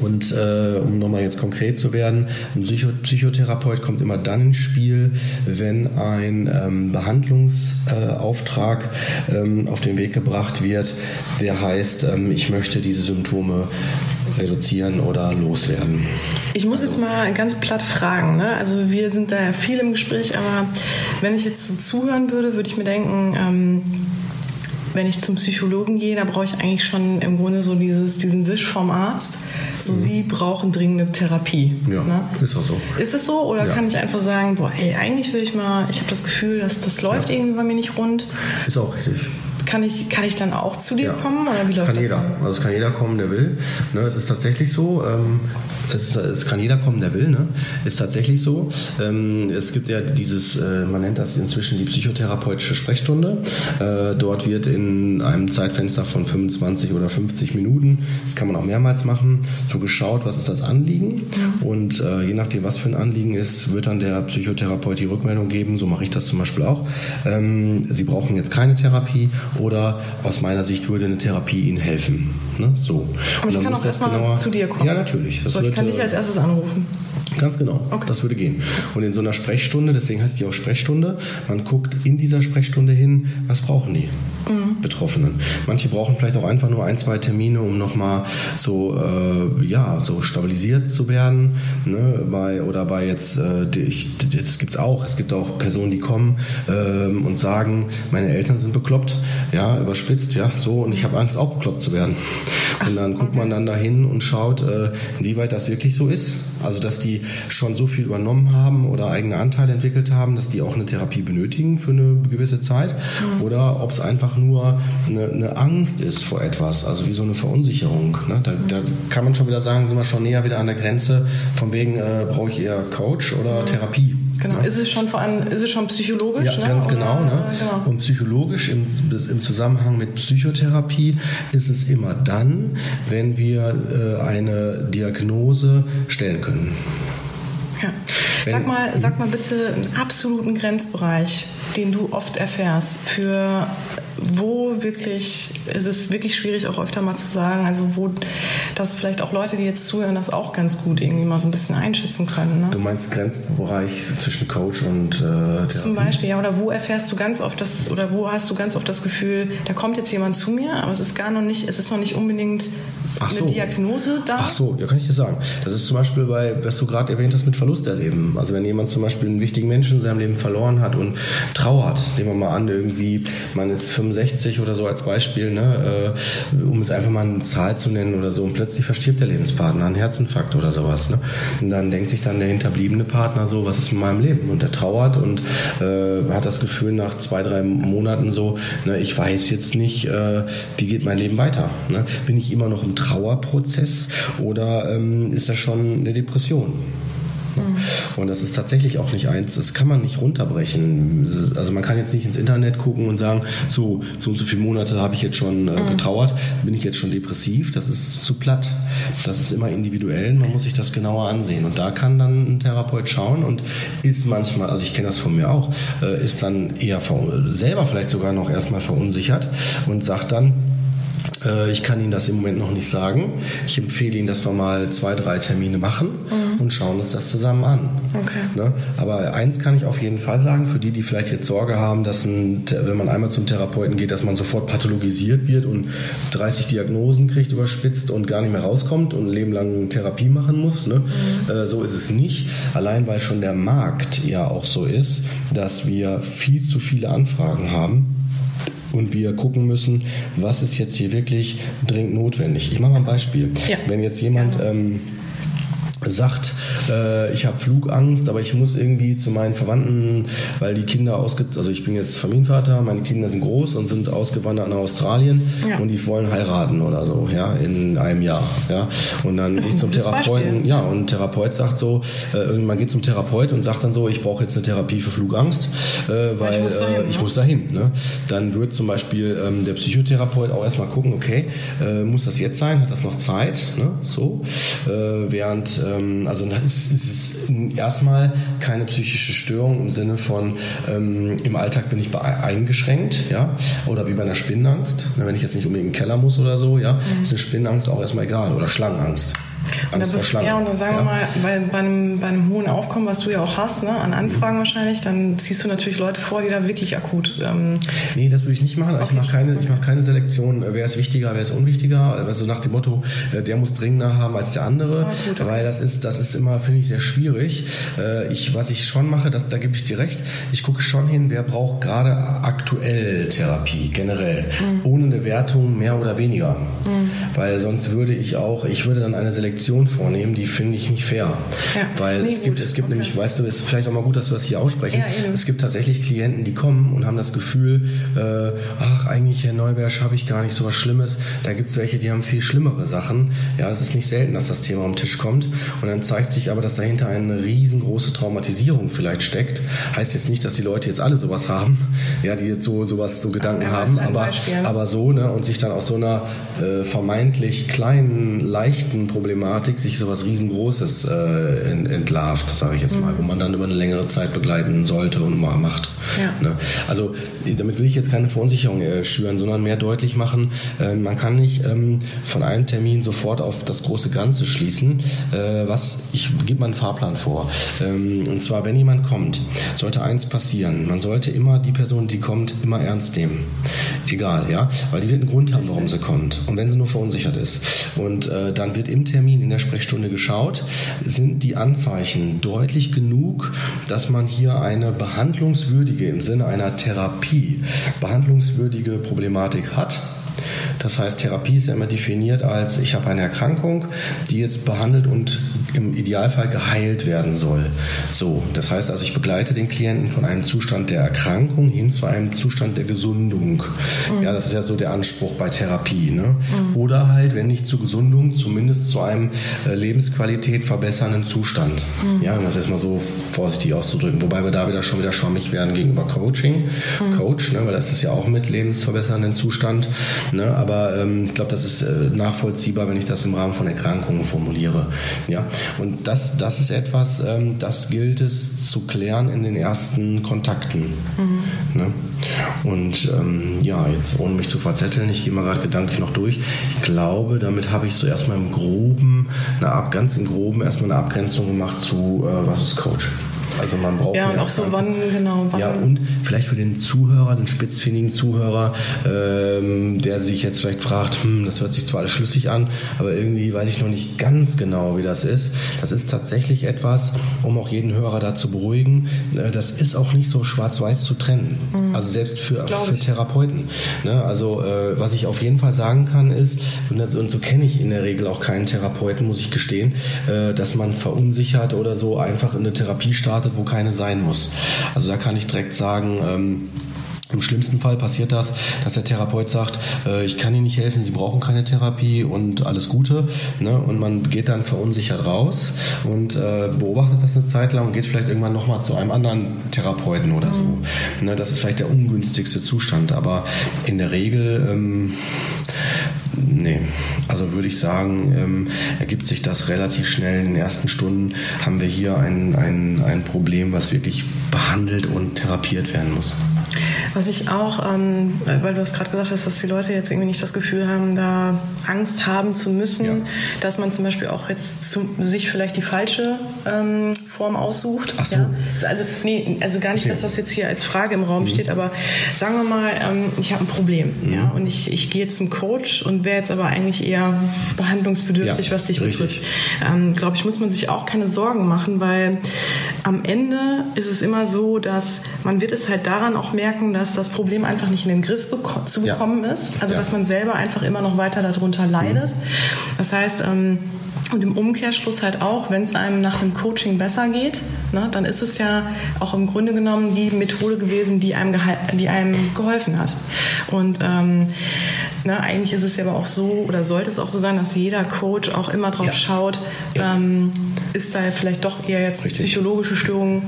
und äh, um nochmal jetzt konkret zu werden, ein Psycho Psychotherapeut kommt immer dann ins Spiel, wenn ein ähm, Behandlungsauftrag äh, ähm, auf den Weg gebracht wird, der heißt, ähm, ich möchte diese Symptome reduzieren oder loswerden. Ich muss also. jetzt mal ganz platt fragen. Ne? Also wir sind da viel im Gespräch, aber wenn ich jetzt so zuhören würde, würde ich mir denken, ähm, wenn ich zum Psychologen gehe, da brauche ich eigentlich schon im Grunde so dieses, diesen Wisch vom Arzt. So, mhm. Sie brauchen dringende Therapie. Ja, ne? ist auch so. Ist es so? Oder ja. kann ich einfach sagen, boah, ey, eigentlich will ich mal, ich habe das Gefühl, dass das läuft ja. irgendwie bei mir nicht rund. Ist auch richtig. Kann ich, kann ich dann auch zu dir ja. kommen? Oder wie das kann das jeder. Dann? Also es kann jeder kommen, der will. Ne, es ist tatsächlich so. Ähm, es, es, kann jeder kommen, der will. Ne? Ist tatsächlich so. Ähm, es gibt ja dieses, äh, man nennt das inzwischen die psychotherapeutische Sprechstunde. Äh, dort wird in einem Zeitfenster von 25 oder 50 Minuten, das kann man auch mehrmals machen, so geschaut, was ist das Anliegen. Ja. Und äh, je nachdem, was für ein Anliegen ist, wird dann der Psychotherapeut die Rückmeldung geben. So mache ich das zum Beispiel auch. Ähm, Sie brauchen jetzt keine Therapie oder aus meiner Sicht würde eine Therapie Ihnen helfen. Ne? So. Aber ich kann auch erstmal zu dir kommen. Ja, natürlich. Das so, ich kann dich als erstes anrufen. Ganz genau, okay. das würde gehen. Und in so einer Sprechstunde, deswegen heißt die auch Sprechstunde, man guckt in dieser Sprechstunde hin, was brauchen die mhm. Betroffenen. Manche brauchen vielleicht auch einfach nur ein, zwei Termine, um nochmal so, äh, ja, so stabilisiert zu werden. Ne? Bei, oder bei jetzt, äh, ich, jetzt gibt es auch, es gibt auch Personen, die kommen ähm, und sagen, meine Eltern sind bekloppt, ja, überspitzt, ja, so, und ich habe Angst, auch bekloppt zu werden. Und dann guckt man dann dahin und schaut, äh, inwieweit das wirklich so ist. Also, dass die schon so viel übernommen haben oder eigene Anteile entwickelt haben, dass die auch eine Therapie benötigen für eine gewisse Zeit. Mhm. Oder ob es einfach nur eine, eine, Angst ist vor etwas, also wie so eine Verunsicherung. Ne? Da, da, kann man schon wieder sagen, sind wir schon näher wieder an der Grenze, von wegen äh, brauche ich eher Coach oder mhm. Therapie. Genau, ist es schon vor allem, ist es schon psychologisch? Ja, ne? ganz genau, ne? genau. Und psychologisch im, im, Zusammenhang mit Psychotherapie ist es immer dann, wenn wir äh, eine Diagnose stellen können. Ja. Sag mal, sag mal bitte einen absoluten Grenzbereich, den du oft erfährst für wo wirklich, es ist wirklich schwierig auch öfter mal zu sagen, also wo das vielleicht auch Leute, die jetzt zuhören, das auch ganz gut irgendwie mal so ein bisschen einschätzen können. Ne? Du meinst Grenzbereich zwischen Coach und äh? Zum Beispiel, ja, oder wo erfährst du ganz oft das, oder wo hast du ganz oft das Gefühl, da kommt jetzt jemand zu mir, aber es ist gar noch nicht, es ist noch nicht unbedingt so. eine Diagnose da? Ach so, ja, kann ich dir sagen. Das ist zum Beispiel bei, was du gerade erwähnt hast, mit Verlust erleben. Also wenn jemand zum Beispiel einen wichtigen Menschen in seinem Leben verloren hat und trauert, nehmen wir mal an, irgendwie, man ist 65 oder so als Beispiel, ne, äh, um es einfach mal eine Zahl zu nennen oder so, und plötzlich verstirbt der Lebenspartner, ein Herzinfarkt oder sowas. Ne? Und dann denkt sich dann der hinterbliebene Partner so, was ist mit meinem Leben? Und der trauert und äh, hat das Gefühl nach zwei, drei Monaten so, ne, ich weiß jetzt nicht, äh, wie geht mein Leben weiter. Ne? Bin ich immer noch im Trauerprozess oder ähm, ist das schon eine Depression? Mhm. Und das ist tatsächlich auch nicht eins, das kann man nicht runterbrechen. Also man kann jetzt nicht ins Internet gucken und sagen, so, so und so viele Monate habe ich jetzt schon äh, mhm. getrauert, bin ich jetzt schon depressiv, das ist zu platt. Das ist immer individuell, man muss sich das genauer ansehen. Und da kann dann ein Therapeut schauen und ist manchmal, also ich kenne das von mir auch, äh, ist dann eher selber vielleicht sogar noch erstmal verunsichert und sagt dann, ich kann Ihnen das im Moment noch nicht sagen. Ich empfehle Ihnen, dass wir mal zwei, drei Termine machen mhm. und schauen uns das zusammen an. Okay. Ne? Aber eins kann ich auf jeden Fall sagen, für die, die vielleicht jetzt Sorge haben, dass ein, wenn man einmal zum Therapeuten geht, dass man sofort pathologisiert wird und 30 Diagnosen kriegt, überspitzt und gar nicht mehr rauskommt und ein Leben lang Therapie machen muss. Ne? Mhm. Äh, so ist es nicht. Allein weil schon der Markt ja auch so ist, dass wir viel zu viele Anfragen haben und wir gucken müssen, was ist jetzt hier wirklich dringend notwendig. Ich mache mal ein Beispiel. Ja. Wenn jetzt jemand ähm, sagt, äh, ich habe Flugangst, aber ich muss irgendwie zu meinen Verwandten, weil die Kinder ausge also ich bin jetzt Familienvater, meine Kinder sind groß und sind ausgewandert nach Australien ja. und die wollen heiraten oder so, ja, in einem Jahr, ja. Und dann gehe ich zum Therapeuten, Beispiel. ja, und ein Therapeut sagt so, äh, man geht zum Therapeut und sagt dann so, ich brauche jetzt eine Therapie für Flugangst, äh, weil ich muss dahin. Äh, ich ne? muss dahin ne? Dann wird zum Beispiel ähm, der Psychotherapeut auch erstmal gucken, okay, äh, muss das jetzt sein? Hat das noch Zeit? Ne? So, äh, während ähm, also es ist erstmal keine psychische Störung im Sinne von ähm, im Alltag bin ich eingeschränkt, ja, oder wie bei einer Spinnenangst, wenn ich jetzt nicht unbedingt in den Keller muss oder so, ja, mhm. ist eine Spinnenangst auch erstmal egal oder Schlangenangst. Vor Schlangen. Ja, und dann sagen wir mal, weil bei einem, bei einem hohen Aufkommen, was du ja auch hast, ne, an Anfragen mhm. wahrscheinlich, dann ziehst du natürlich Leute vor, die da wirklich akut. Ähm nee, das würde ich nicht machen. Ich mache keine, ich mach keine Selektion, wer ist wichtiger, wer ist unwichtiger. Also nach dem Motto, äh, der muss dringender haben als der andere. Ah, gut, okay. Weil das ist, das ist immer, finde ich, sehr schwierig. Äh, ich, was ich schon mache, das, da gebe ich dir recht, ich gucke schon hin, wer braucht gerade aktuell Therapie, generell. Mhm. Ohne eine Wertung mehr oder weniger. Mhm. Weil sonst würde ich auch, ich würde dann eine Selektion Selektion vornehmen, die finde ich nicht fair. Ja. Weil nee, es gibt, es gibt okay. nämlich, weißt du, es ist vielleicht auch mal gut, dass wir das hier aussprechen. Ja, es gibt tatsächlich Klienten, die kommen und haben das Gefühl, äh, ach, eigentlich, Herr Neubersch, habe ich gar nicht so was Schlimmes. Da gibt es welche, die haben viel schlimmere Sachen. Ja, es ist nicht selten, dass das Thema am Tisch kommt. Und dann zeigt sich aber, dass dahinter eine riesengroße Traumatisierung vielleicht steckt. Heißt jetzt nicht, dass die Leute jetzt alle sowas haben, [LAUGHS] ja, die jetzt so sowas, so Gedanken ja, haben, aber, aber so, ne, und sich dann aus so einer äh, vermeintlich kleinen, leichten Problematik Thematik sich so was riesengroßes äh, entlarvt, sage ich jetzt mal, mhm. wo man dann über eine längere Zeit begleiten sollte und macht. Ja. Ne? Also damit will ich jetzt keine Verunsicherung äh, schüren, sondern mehr deutlich machen, äh, man kann nicht ähm, von einem Termin sofort auf das große Ganze schließen. Äh, was ich gebe mal einen Fahrplan vor. Ähm, und zwar, wenn jemand kommt, sollte eins passieren. Man sollte immer die Person, die kommt, immer ernst nehmen. Egal, ja, weil die wird einen Grund haben, warum sie kommt. Und wenn sie nur verunsichert ist. Und äh, dann wird im Termin in der Sprechstunde geschaut, sind die Anzeichen deutlich genug, dass man hier eine behandlungswürdige, im Sinne einer Therapie, behandlungswürdige Problematik hat das heißt, Therapie ist ja immer definiert als, ich habe eine Erkrankung, die jetzt behandelt und im Idealfall geheilt werden soll. So, das heißt also, ich begleite den Klienten von einem Zustand der Erkrankung hin zu einem Zustand der Gesundung. Mhm. Ja, das ist ja so der Anspruch bei Therapie. Ne? Mhm. Oder halt, wenn nicht zur Gesundung, zumindest zu einem äh, Lebensqualität verbessernden Zustand. Mhm. Ja, um das erstmal so vorsichtig auszudrücken. Wobei wir da wieder schon wieder schwammig werden gegenüber Coaching. Mhm. Coach, ne, weil das ist ja auch mit lebensverbessernden Zustand. Ne? Aber ähm, ich glaube, das ist äh, nachvollziehbar, wenn ich das im Rahmen von Erkrankungen formuliere. Ja? Und das, das ist etwas, ähm, das gilt es zu klären in den ersten Kontakten. Mhm. Ne? Und ähm, ja, jetzt ohne mich zu verzetteln, ich gehe mal gerade gedanklich noch durch. Ich glaube, damit habe ich so erstmal im Groben, eine, ganz im Groben erstmal eine Abgrenzung gemacht zu, äh, was ist Coach. Also man braucht ja und auch so wann genau. Wann ja und vielleicht für den Zuhörer, den spitzfindigen Zuhörer, ähm, der sich jetzt vielleicht fragt, hm, das hört sich zwar alles schlüssig an, aber irgendwie weiß ich noch nicht ganz genau, wie das ist. Das ist tatsächlich etwas, um auch jeden Hörer da zu beruhigen. Äh, das ist auch nicht so schwarz-weiß zu trennen. Mhm. Also selbst für, für Therapeuten. Ne? Also äh, was ich auf jeden Fall sagen kann ist, und, das, und so kenne ich in der Regel auch keinen Therapeuten, muss ich gestehen, äh, dass man verunsichert oder so einfach in eine Therapie startet, wo keine sein muss. Also da kann ich direkt sagen, ähm, im schlimmsten Fall passiert das, dass der Therapeut sagt, äh, ich kann Ihnen nicht helfen, Sie brauchen keine Therapie und alles Gute. Ne? Und man geht dann verunsichert raus und äh, beobachtet das eine Zeit lang und geht vielleicht irgendwann nochmal zu einem anderen Therapeuten oder so. Mhm. Ne? Das ist vielleicht der ungünstigste Zustand, aber in der Regel ähm, Nee, also würde ich sagen, ähm, ergibt sich das relativ schnell. In den ersten Stunden haben wir hier ein, ein, ein Problem, was wirklich behandelt und therapiert werden muss. Was ich auch, ähm, weil du es gerade gesagt hast, dass die Leute jetzt irgendwie nicht das Gefühl haben, da Angst haben zu müssen, ja. dass man zum Beispiel auch jetzt zu, sich vielleicht die falsche ähm, Form aussucht. Ach so. Ja? Also, nee, also gar nicht, dass das jetzt hier als Frage im Raum mhm. steht, aber sagen wir mal, ähm, ich habe ein Problem mhm. ja, und ich, ich gehe zum Coach und wäre jetzt aber eigentlich eher behandlungsbedürftig, ja, was dich betrifft. Ähm, Glaube ich, muss man sich auch keine Sorgen machen, weil am Ende ist es immer so, dass man wird es halt daran auch merken, dass das Problem einfach nicht in den Griff zu bekommen ist. Also dass man selber einfach immer noch weiter darunter leidet. Mhm. Das heißt, ähm, und im Umkehrschluss halt auch, wenn es einem nach dem Coaching besser geht, ne, dann ist es ja auch im Grunde genommen die Methode gewesen, die einem, die einem geholfen hat. Und ähm, Ne, eigentlich ist es ja aber auch so oder sollte es auch so sein, dass jeder Coach auch immer drauf ja. schaut, ähm, ist da vielleicht doch eher jetzt Richtig. psychologische Störung,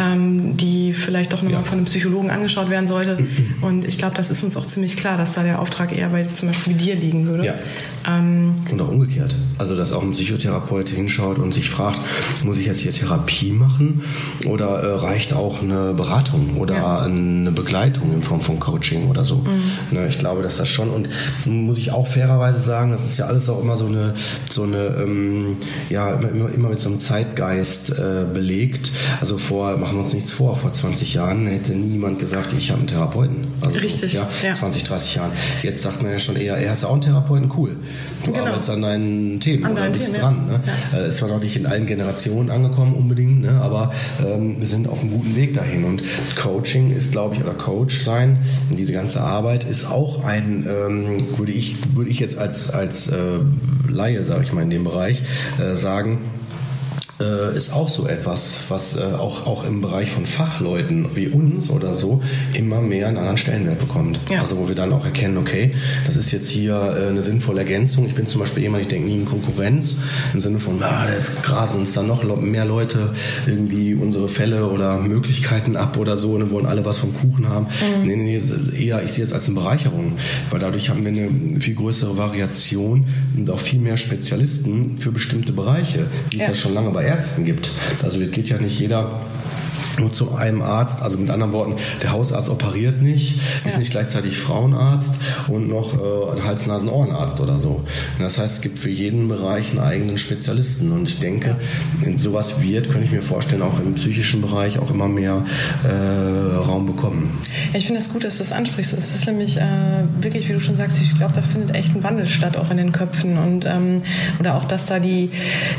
ähm, die vielleicht doch nochmal ja. von einem Psychologen angeschaut werden sollte. Mhm. Und ich glaube, das ist uns auch ziemlich klar, dass da der Auftrag eher bei zum Beispiel dir liegen würde. Ja. Ähm, und auch umgekehrt. Also, dass auch ein Psychotherapeut hinschaut und sich fragt, muss ich jetzt hier Therapie machen oder äh, reicht auch eine Beratung oder ja. eine Begleitung in Form von Coaching oder so. Mhm. Ne, ich glaube, dass das schon und muss ich auch fairerweise sagen, das ist ja alles auch immer so eine, so eine ähm, ja, immer, immer mit so einem Zeitgeist äh, belegt. Also vor, machen wir uns nichts vor, vor 20 Jahren hätte niemand gesagt, ich habe einen Therapeuten. Also, Richtig. Ja, ja, 20, 30 Jahren. Jetzt sagt man ja schon eher, er hast auch einen Therapeuten, cool. Du genau. arbeitest an deinen Themen an oder bist Themen, dran. Ne? Ja. Äh, ist zwar noch nicht in allen Generationen angekommen unbedingt, ne? aber ähm, wir sind auf einem guten Weg dahin. Und Coaching ist, glaube ich, oder Coach sein, diese ganze Arbeit ist auch ein ähm, würde ich, würde ich jetzt als, als äh, Laie, sage ich mal, in dem Bereich äh, sagen, äh, ist auch so etwas, was äh, auch, auch im Bereich von Fachleuten wie uns oder so immer mehr einen anderen Stellenwert bekommt. Ja. Also wo wir dann auch erkennen, okay, das ist jetzt hier äh, eine sinnvolle Ergänzung. Ich bin zum Beispiel jemand, ich denke nie in Konkurrenz, im Sinne von, ah, jetzt grasen uns dann noch mehr Leute irgendwie unsere Fälle oder Möglichkeiten ab oder so und ne, wollen alle was vom Kuchen haben. Mhm. Nee, nee, nee, eher, ich sehe es als eine Bereicherung, weil dadurch haben wir eine viel größere Variation und auch viel mehr Spezialisten für bestimmte Bereiche, es ja, ja schon lange bei Ärzten gibt. Also es geht ja nicht jeder nur zu einem Arzt. Also mit anderen Worten, der Hausarzt operiert nicht, ist ja. nicht gleichzeitig Frauenarzt und noch äh, Hals-Nasen-Ohrenarzt oder so. Und das heißt, es gibt für jeden Bereich einen eigenen Spezialisten. Und ich denke, sowas wird, könnte ich mir vorstellen, auch im psychischen Bereich auch immer mehr äh, Raum bekommen. Ja, ich finde das gut, dass du es ansprichst. Es ist nämlich äh, wirklich, wie du schon sagst, ich glaube, da findet echt ein Wandel statt, auch in den Köpfen. Und, ähm, oder auch, dass da die,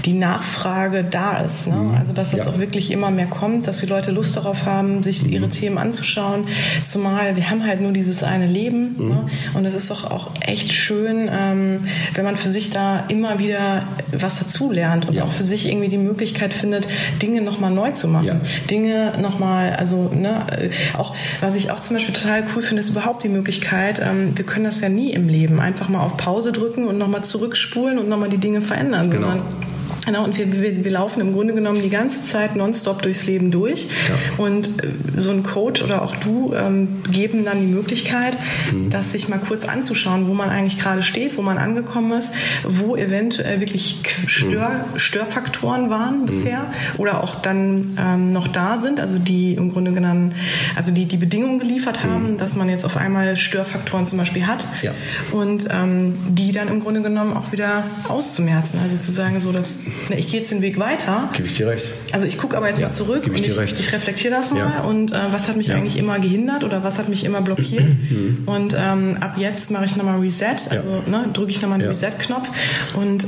die Nachfrage da ist. Ne? Mhm. Also, dass das ja. auch wirklich immer mehr kommt, dass die Leute Leute Lust darauf haben, sich mhm. ihre Themen anzuschauen. Zumal wir haben halt nur dieses eine Leben. Mhm. Ne? Und es ist doch auch echt schön, ähm, wenn man für sich da immer wieder was dazulernt und ja. auch für sich irgendwie die Möglichkeit findet, Dinge nochmal neu zu machen. Ja. Dinge nochmal, also ne, äh, auch, was ich auch zum Beispiel total cool finde, ist überhaupt die Möglichkeit, ähm, wir können das ja nie im Leben, einfach mal auf Pause drücken und nochmal zurückspulen und nochmal die Dinge verändern. Genau. Sondern Genau, und wir, wir, wir laufen im Grunde genommen die ganze Zeit nonstop durchs Leben durch. Ja. Und äh, so ein Coach oder auch du ähm, geben dann die Möglichkeit, mhm. das sich mal kurz anzuschauen, wo man eigentlich gerade steht, wo man angekommen ist, wo eventuell wirklich Stör, mhm. Störfaktoren waren mhm. bisher mhm. oder auch dann ähm, noch da sind, also die im Grunde genommen, also die die Bedingungen geliefert haben, mhm. dass man jetzt auf einmal Störfaktoren zum Beispiel hat ja. und ähm, die dann im Grunde genommen auch wieder auszumerzen. Also zu sagen, so dass na, [LAUGHS] ich gehe jetzt den Weg weiter. Gebe ich dir recht. Also ich gucke aber jetzt Ja, mal zurück ich und dir recht. ich reflektiere das mal Ja. und äh, was hat mich Ja. Mhm. eigentlich immer gehindert oder was hat mich immer blockiert. [CLEARS THROAT] und ähm, ab jetzt mache ich nochmal Reset, also ne, drücke ich nochmal den. Reset-Knopf und äh,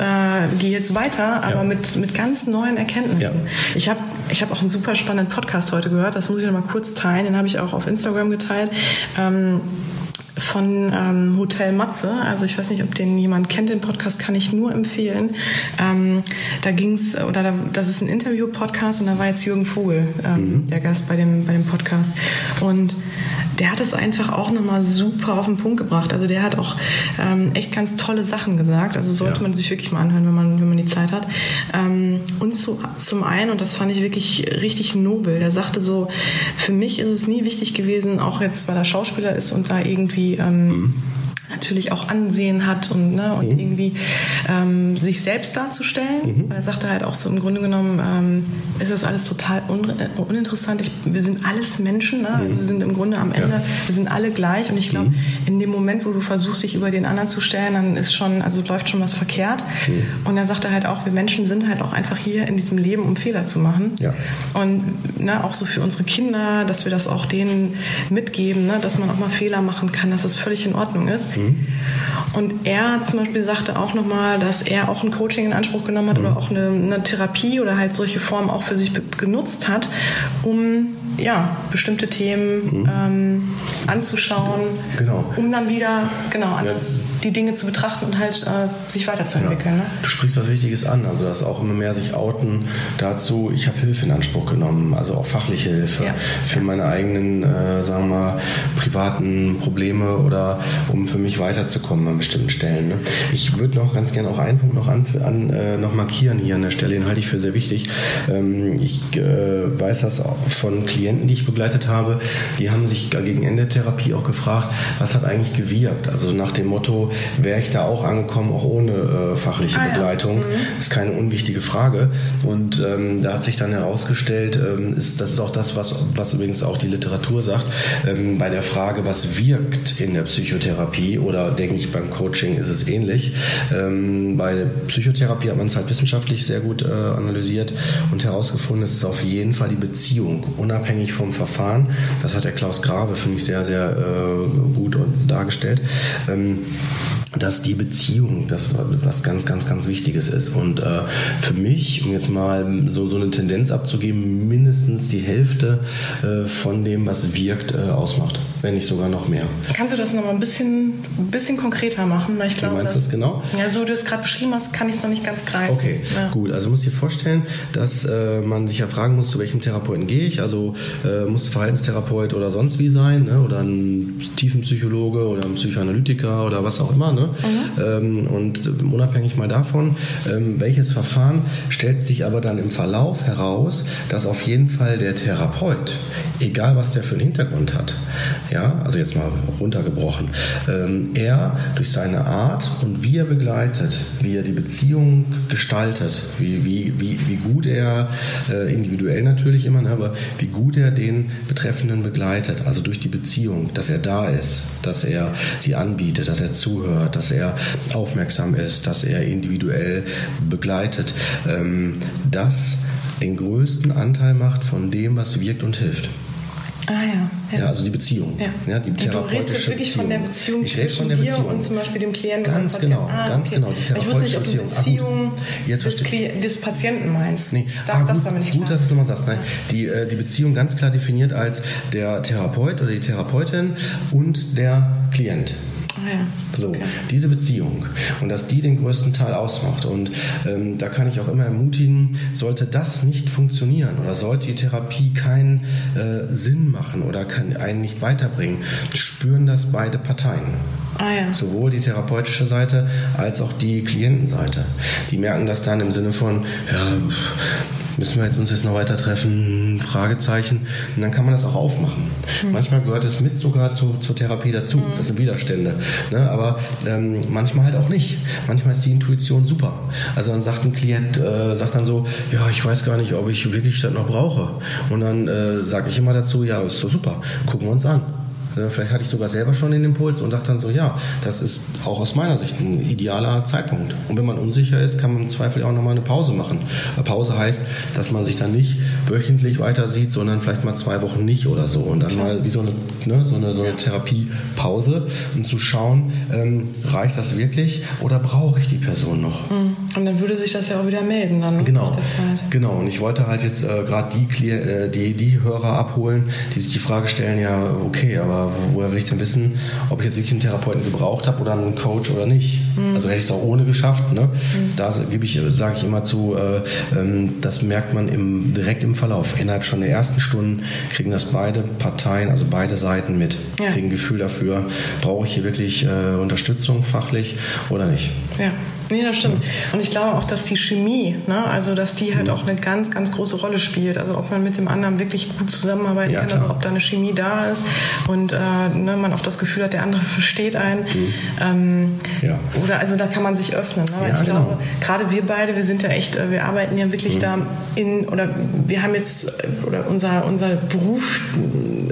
gehe jetzt weiter, aber mit, mit ganz neuen Erkenntnissen. Ich habe ich hab auch einen super spannenden Podcast heute gehört, das muss ich nochmal kurz teilen, den habe ich auch auf Instagram geteilt. Ähm, von ähm, Hotel Matze. Also ich weiß nicht, ob den jemand kennt, den Podcast kann ich nur empfehlen. Ähm, da ging's oder da, das ist ein Interview-Podcast und da war jetzt Jürgen Vogel ähm, der Gast bei dem, bei dem Podcast. Und der hat es einfach auch nochmal super auf den Punkt gebracht. Also der hat auch ähm, echt ganz tolle Sachen gesagt. Also sollte Ja. man sich wirklich mal anhören, wenn man, wenn man die Zeit hat. Ähm, und zu, zum einen, und das fand ich wirklich richtig nobel, der sagte so, für mich ist es nie wichtig gewesen, auch jetzt, weil er Schauspieler ist und da irgendwie ähm, natürlich auch Ansehen hat und, ne, und irgendwie ähm, sich selbst darzustellen. Weil er sagte halt auch so im Grunde genommen, ähm, ist das alles total un äh, uninteressant. Ich, wir sind alles Menschen, ne? also wir sind im Grunde am Ende, wir sind alle gleich und ich glaube, in dem Moment, wo du versuchst, dich über den anderen zu stellen, dann ist schon, also läuft schon was verkehrt. Und er sagte halt auch, wir Menschen sind halt auch einfach hier in diesem Leben, um Fehler zu machen. Ja. Und ne, auch so für unsere Kinder, dass wir das auch denen mitgeben, ne, dass man auch mal Fehler machen kann, dass das völlig in Ordnung ist. Uhum. Und er zum Beispiel sagte auch nochmal, dass er auch ein Coaching in Anspruch genommen hat oder auch eine, eine Therapie oder halt solche Formen auch für sich genutzt hat, um ja, bestimmte Themen ähm, anzuschauen, Genau. um dann wieder genau anders die Dinge zu betrachten und halt äh, sich weiterzuentwickeln. Ne? Du sprichst was Wichtiges an, also dass auch immer mehr sich outen dazu, ich habe Hilfe in Anspruch genommen, also auch fachliche Hilfe Ja. für meine eigenen, äh, sagen wir mal, privaten Probleme oder um für mich weiterzukommen bestimmten Stellen. Ne? Ich würde noch ganz gerne auch einen Punkt noch, an, an, äh, noch markieren hier an der Stelle, den halte ich für sehr wichtig. Ähm, ich äh, weiß das von Klienten, die ich begleitet habe, die haben sich gegen Ende der Therapie auch gefragt, was hat eigentlich gewirkt? Also nach dem Motto, wäre ich da auch angekommen, auch ohne äh, fachliche Ah, ja. Begleitung? Ist keine unwichtige Frage. Und ähm, da hat sich dann herausgestellt, ähm, ist, das ist auch das, was, was übrigens auch die Literatur sagt, ähm, bei der Frage, was wirkt in der Psychotherapie oder denke ich beim Coaching ist es ähnlich. Ähm, bei der Psychotherapie hat man es halt wissenschaftlich sehr gut äh, analysiert und herausgefunden, es ist auf jeden Fall die Beziehung, unabhängig vom Verfahren. Das hat der Klaus Grave, finde ich, sehr, sehr äh, gut und dargestellt. Ähm, dass die Beziehung das was ganz, ganz, ganz Wichtiges ist. Und äh, für mich, um jetzt mal so, so eine Tendenz abzugeben, mindestens die Hälfte äh, von dem, was wirkt, äh, ausmacht. Wenn nicht sogar noch mehr. Kannst du das nochmal ein bisschen, ein bisschen konkreter machen? Weil ich glaube, meinst das genau? Ja, so du es gerade beschrieben hast, kann ich es noch nicht ganz greifen. Okay, Ja. gut. Also du musst dir vorstellen, dass äh, man sich ja fragen muss, zu welchem Therapeuten gehe ich. Also äh, muss Verhaltenstherapeut oder sonst wie sein, ne? oder ein Tiefenpsychologe oder ein Psychoanalytiker oder was auch immer. Ne? Ähm, und äh, unabhängig mal davon, ähm, welches Verfahren stellt sich aber dann im Verlauf heraus, dass auf jeden Fall der Therapeut, egal was der für einen Hintergrund hat, ja, also jetzt mal runtergebrochen, ähm, er durch seine Art und wie er begleitet, wie er die Beziehung gestaltet, wie, wie, wie, wie gut er, äh, individuell natürlich immer, ne, aber wie gut er den Betreffenden begleitet, also durch die Beziehung, dass er da ist, dass er sie anbietet, dass er zuhört, dass er aufmerksam ist, dass er individuell begleitet, ähm, das den größten Anteil macht von dem, was wirkt und hilft. Ah ja. Ja, also die Beziehung. Ja. die Und du redest jetzt therapeutische wirklich von der Beziehung Ich rede zwischen von der Beziehung. und zum Beispiel dem Klienten. Ganz genau, Patienten. ganz genau, die ich wusste nicht, ob du therapeutische Beziehung Beziehung. Ah, des, des Patienten meinst. Nee, da, ah, das gut, war mir nicht gut dass du es nochmal sagst. Nein, die, äh, die Beziehung ganz klar definiert als der Therapeut oder die Therapeutin und der Klient. Ah ja. So, Okay. diese Beziehung und dass die den größten Teil ausmacht. Und ähm, da kann ich auch immer ermutigen, sollte das nicht funktionieren oder sollte die Therapie keinen äh, Sinn machen oder kann einen nicht weiterbringen, spüren das beide Parteien. Ah ja. Sowohl die therapeutische Seite als auch die Klientenseite. Die merken das dann im Sinne von, ja, müssen wir jetzt uns jetzt noch weiter treffen? Fragezeichen. Und dann kann man das auch aufmachen. Manchmal gehört es mit sogar zu, zur Therapie dazu. Das sind Widerstände. Ne? Aber ähm, manchmal halt auch nicht. Manchmal ist die Intuition super. Also dann sagt ein Klient, äh, sagt dann so, ja, ich weiß gar nicht, ob ich wirklich das noch brauche. Und dann äh, sage ich immer dazu, ja, ist doch super. Gucken wir uns an. Äh, vielleicht hatte ich sogar selber schon den Impuls und dachte dann so, ja, das ist auch aus meiner Sicht ein idealer Zeitpunkt. Und wenn man unsicher ist, kann man im Zweifel auch nochmal eine Pause machen. Eine Pause heißt, dass man sich dann nicht wöchentlich weiter sieht, sondern vielleicht mal zwei Wochen nicht oder so. Und dann mal wie so eine, ne, so eine, so eine Therapiepause, um zu schauen, ähm, reicht das wirklich oder brauche ich die Person noch? Hm. Und dann würde sich das ja auch wieder melden dann genau. Genau. Und ich wollte halt jetzt äh, gerade die, äh, die, die Hörer abholen, die sich die Frage stellen, ja, okay, aber woher will ich denn wissen, ob ich jetzt wirklich einen Therapeuten gebraucht habe oder einen Coach oder nicht? Mhm. Also hätte ich es auch ohne geschafft. Ne? Mhm. Da gebe ich, sage ich immer zu, äh, ähm, das merkt man im, direkt im Verlauf. Innerhalb schon der ersten Stunden kriegen das beide Parteien, also beide Seiten mit, ja. kriegen ein Gefühl dafür, brauche ich hier wirklich äh, Unterstützung fachlich oder nicht. Ja. Nee, das stimmt. Und ich glaube auch, dass die Chemie, ne, also dass die halt mhm. auch eine ganz, ganz große Rolle spielt. Also ob man mit dem anderen wirklich gut zusammenarbeiten ja, kann, also ob da eine Chemie da ist und äh, ne, man auch das Gefühl hat, der andere [LAUGHS] versteht einen. Mhm. Ähm, ja. Oder also da kann man sich öffnen. Ne? Ja, ich genau. glaube, gerade wir beide, wir sind ja echt, äh, wir arbeiten ja wirklich mhm. da in, oder wir haben jetzt, äh, oder unser, unser Beruf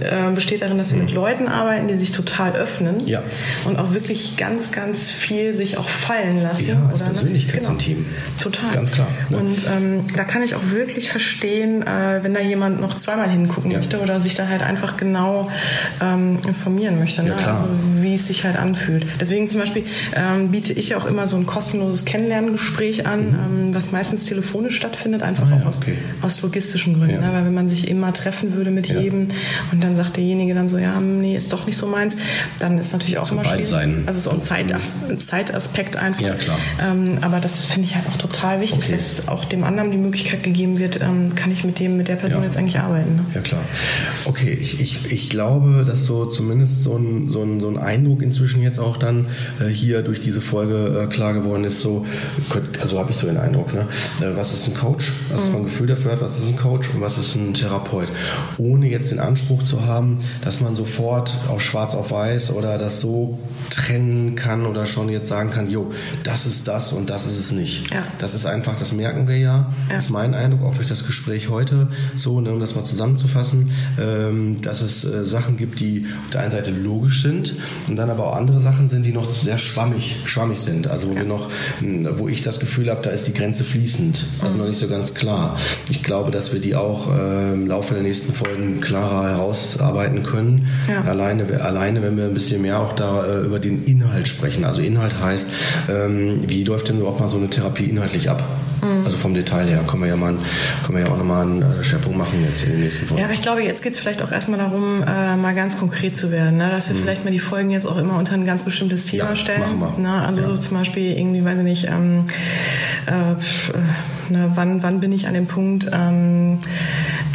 äh, besteht darin, dass wir mit mhm. Leuten arbeiten, die sich total öffnen ja. und auch wirklich ganz, ganz viel sich auch fallen lassen. Ja als oder, Persönlichkeitsteam. Genau. Total. Ganz klar. Ne? Und ähm, da kann ich auch wirklich verstehen, äh, wenn da jemand noch zweimal hingucken ja. möchte oder sich da halt einfach genau ähm, informieren möchte. Ne? Ja, also wie es sich halt anfühlt. Deswegen zum Beispiel ähm, biete ich auch immer so ein kostenloses Kennenlerngespräch an, mhm. Ähm, was meistens telefonisch stattfindet, einfach ah, auch aus, okay. aus, logistischen Gründen. Ne? Weil wenn man sich immer treffen würde mit jedem und dann sagt derjenige dann so, ja, nee, ist doch nicht so meins, dann ist natürlich auch so immer schwierig. Sein. Also so ein Zeit, Zeitaspekt einfach. Ja, klar. Ähm, aber das finde ich halt auch total wichtig, okay. dass auch dem anderen die Möglichkeit gegeben wird, ähm, kann ich mit dem, mit der Person ja. jetzt eigentlich arbeiten. Ne? Ja klar. Okay, ich, ich, ich glaube, dass so zumindest so ein, so, ein, so ein Eindruck inzwischen jetzt auch dann äh, hier durch diese Folge äh, klar geworden ist, so, also habe ich so den Eindruck, ne? Äh, was ist ein Coach, was mhm. man Gefühl dafür hat, was ist ein Coach und was ist ein Therapeut. Ohne jetzt den Anspruch zu haben, dass man sofort auf schwarz auf weiß oder das so trennen kann oder schon jetzt sagen kann, jo, das ist das und das ist es nicht. Ja. Das ist einfach, das merken wir ja. ja. Das ist mein Eindruck, auch durch das Gespräch heute, so, ne, um das mal zusammenzufassen, ähm, dass es äh, Sachen gibt, die auf der einen Seite logisch sind und dann aber auch andere Sachen sind, die noch sehr schwammig, schwammig sind. Also wo ja. wir noch, hm, wo ich das Gefühl habe, da ist die Grenze fließend, also mhm. noch nicht so ganz klar. Ich glaube, dass wir die auch äh, im Laufe der nächsten Folgen klarer herausarbeiten können. Alleine, alleine, wenn wir ein bisschen mehr auch da äh, über den Inhalt sprechen. Also Inhalt heißt, ähm, wie läuft denn überhaupt mal so eine Therapie inhaltlich ab? Mhm. Also vom Detail her können wir ja, mal, können wir ja auch nochmal einen äh, Schwerpunkt machen jetzt in den nächsten Folgen. Ja, aber ich glaube, jetzt geht es vielleicht auch erstmal darum, äh, mal ganz konkret zu werden. Ne? Dass wir mhm. vielleicht mal die Folgen jetzt auch immer unter ein ganz bestimmtes Thema ja, stellen. Machen wir. Ne? Also ja. so zum Beispiel irgendwie, weiß ich nicht, ähm, äh, ne, wann, wann bin ich an dem Punkt, ähm,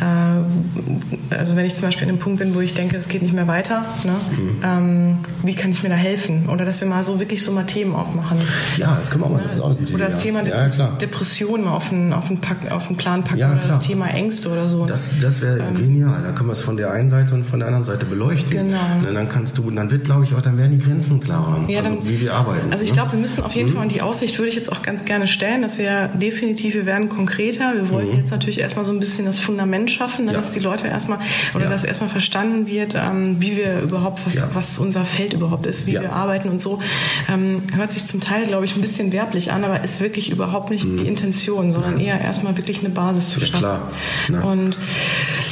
äh, also wenn ich zum Beispiel an dem Punkt bin, wo ich denke, es geht nicht mehr weiter, ne? Mhm. ähm, wie kann ich mir da helfen? Oder dass wir mal so wirklich so mal Themen aufmachen. Ja, das können wir auch mal, das ist auch eine gute Oder das Idee, Thema ja. ja, Depression mal auf den, auf, den Pack, auf den Plan packen ja, oder das Thema Ängste oder so. Das, das wäre ähm, genial. Da können wir es von der einen Seite und von der anderen Seite beleuchten. Genau. Und dann kannst du, dann wird, glaube ich, auch, dann werden die Grenzen klarer, ja, also dann, wie wir arbeiten. Also ich ne? glaube, wir müssen auf jeden mhm. Fall, und die Aussicht würde ich jetzt auch ganz gerne stellen, dass wir definitiv, wir werden konkreter. Wir wollen mhm. jetzt natürlich erstmal so ein bisschen das Fundament schaffen, ne, dass die Leute erstmal oder ja. dass erstmal verstanden wird, ähm, wie wir überhaupt, was, ja. was unser Feld überhaupt ist, wie ja. wir arbeiten und so. Ähm, hört sich zum Teil, glaube ich, ein bisschen werblich an, aber ist wirklich überhaupt nicht mhm. die Intention, sondern eher erstmal wirklich eine Basis zu schaffen. Klar. Und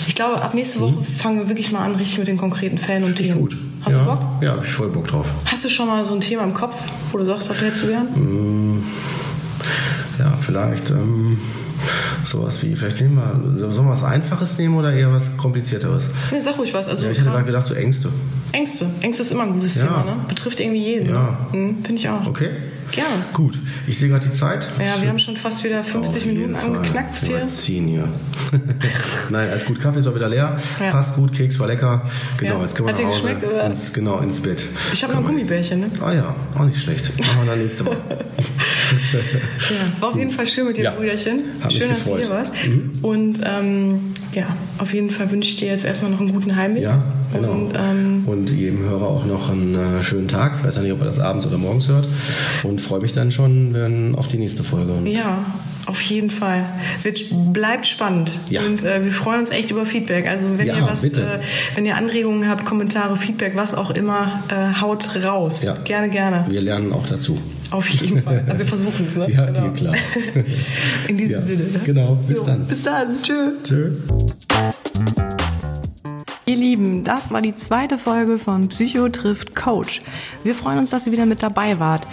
ich glaube, ab nächste Woche mhm. fangen wir wirklich mal an, richtig mit den konkreten Fällen und Themen. Gut. Hast du Bock? Ja, habe ich voll Bock drauf. Hast du schon mal so ein Thema im Kopf, wo du sagst, das hättest du gern? Mm, ja, vielleicht. Ähm Sowas wie, vielleicht nehmen wir, sollen wir was Einfaches nehmen oder eher was Komplizierteres? Nee, sag ruhig was. Also ja, ich hätte gerade gedacht, so Ängste. Ängste. Ängste ist immer ein gutes ja. Thema, ne? Betrifft irgendwie jeden. Ja. Hm, Finde ich auch. Okay. Gerne. Gut. Ich sehe gerade die Zeit. Ja, wir haben schon fast wieder 50 Minuten angeknackt hier. Ziehen hier. [LAUGHS] Nein, alles gut. Kaffee ist auch wieder leer. Ja. Passt gut. Keks war lecker. Genau, ja. jetzt können wir Hat nach Hause. Oder? Ins, genau, ins Bett. Ich habe noch ein Gummibärchen, ne? Ah ja, auch nicht schlecht. Machen wir dann nächste Mal. [LAUGHS] ja, war auf jeden Fall schön mit dir, ja. Brüderchen. Hat schön, dass du hier warst. Mhm. Und ähm, ja, auf jeden Fall wünsche ich dir jetzt erstmal noch einen guten Heimweg. Ja, genau. Und, ähm, und jedem Hörer auch noch einen äh, schönen Tag. Ich weiß ja nicht, ob er das abends oder morgens hört. Und freue mich dann schon wenn, auf die nächste Folge. Und ja, Auf jeden Fall. Wird, bleibt spannend. Ja. Und äh, wir freuen uns echt über Feedback. Also wenn Ja, ihr was. Äh, wenn ihr Anregungen habt, Kommentare, Feedback, was auch immer, äh, haut raus. Ja. Gerne, gerne. Wir lernen auch dazu. Auf jeden Fall. Also wir versuchen es, ne? [LAUGHS] Ja, ja, klar. [LAUGHS] In diesem Sinne. Ne? genau. Bis Jo, dann. Bis dann. Tschö. Tschö. Ihr Lieben, das war die zweite Folge von Psycho trifft Coach. Wir freuen uns, dass ihr wieder mit dabei wart.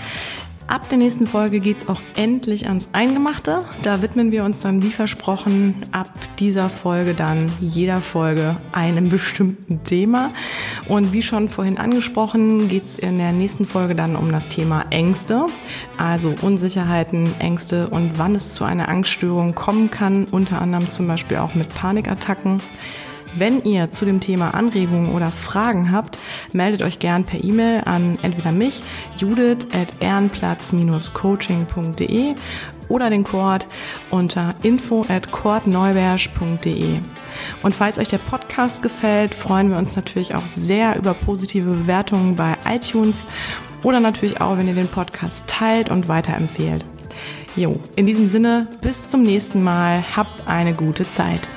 Ab der nächsten Folge geht's auch endlich ans Eingemachte. Da widmen wir uns dann, wie versprochen, ab dieser Folge dann jeder Folge einem [LAUGHS] bestimmten Thema. Und wie schon vorhin angesprochen, geht's in der nächsten Folge dann um das Thema Ängste, also Unsicherheiten, Ängste und wann es zu einer Angststörung kommen kann, unter anderem zum Beispiel auch mit Panikattacken. Wenn ihr zu dem Thema Anregungen oder Fragen habt, meldet euch gern per E-Mail an entweder mich, judith at ehrenplatz-coaching.de oder den Kord unter info at kordneubersch.de. Und falls euch der Podcast gefällt, freuen wir uns natürlich auch sehr über positive Bewertungen bei iTunes oder natürlich auch, wenn ihr den Podcast teilt und weiterempfehlt. Jo, in diesem Sinne, bis zum nächsten Mal, habt eine gute Zeit.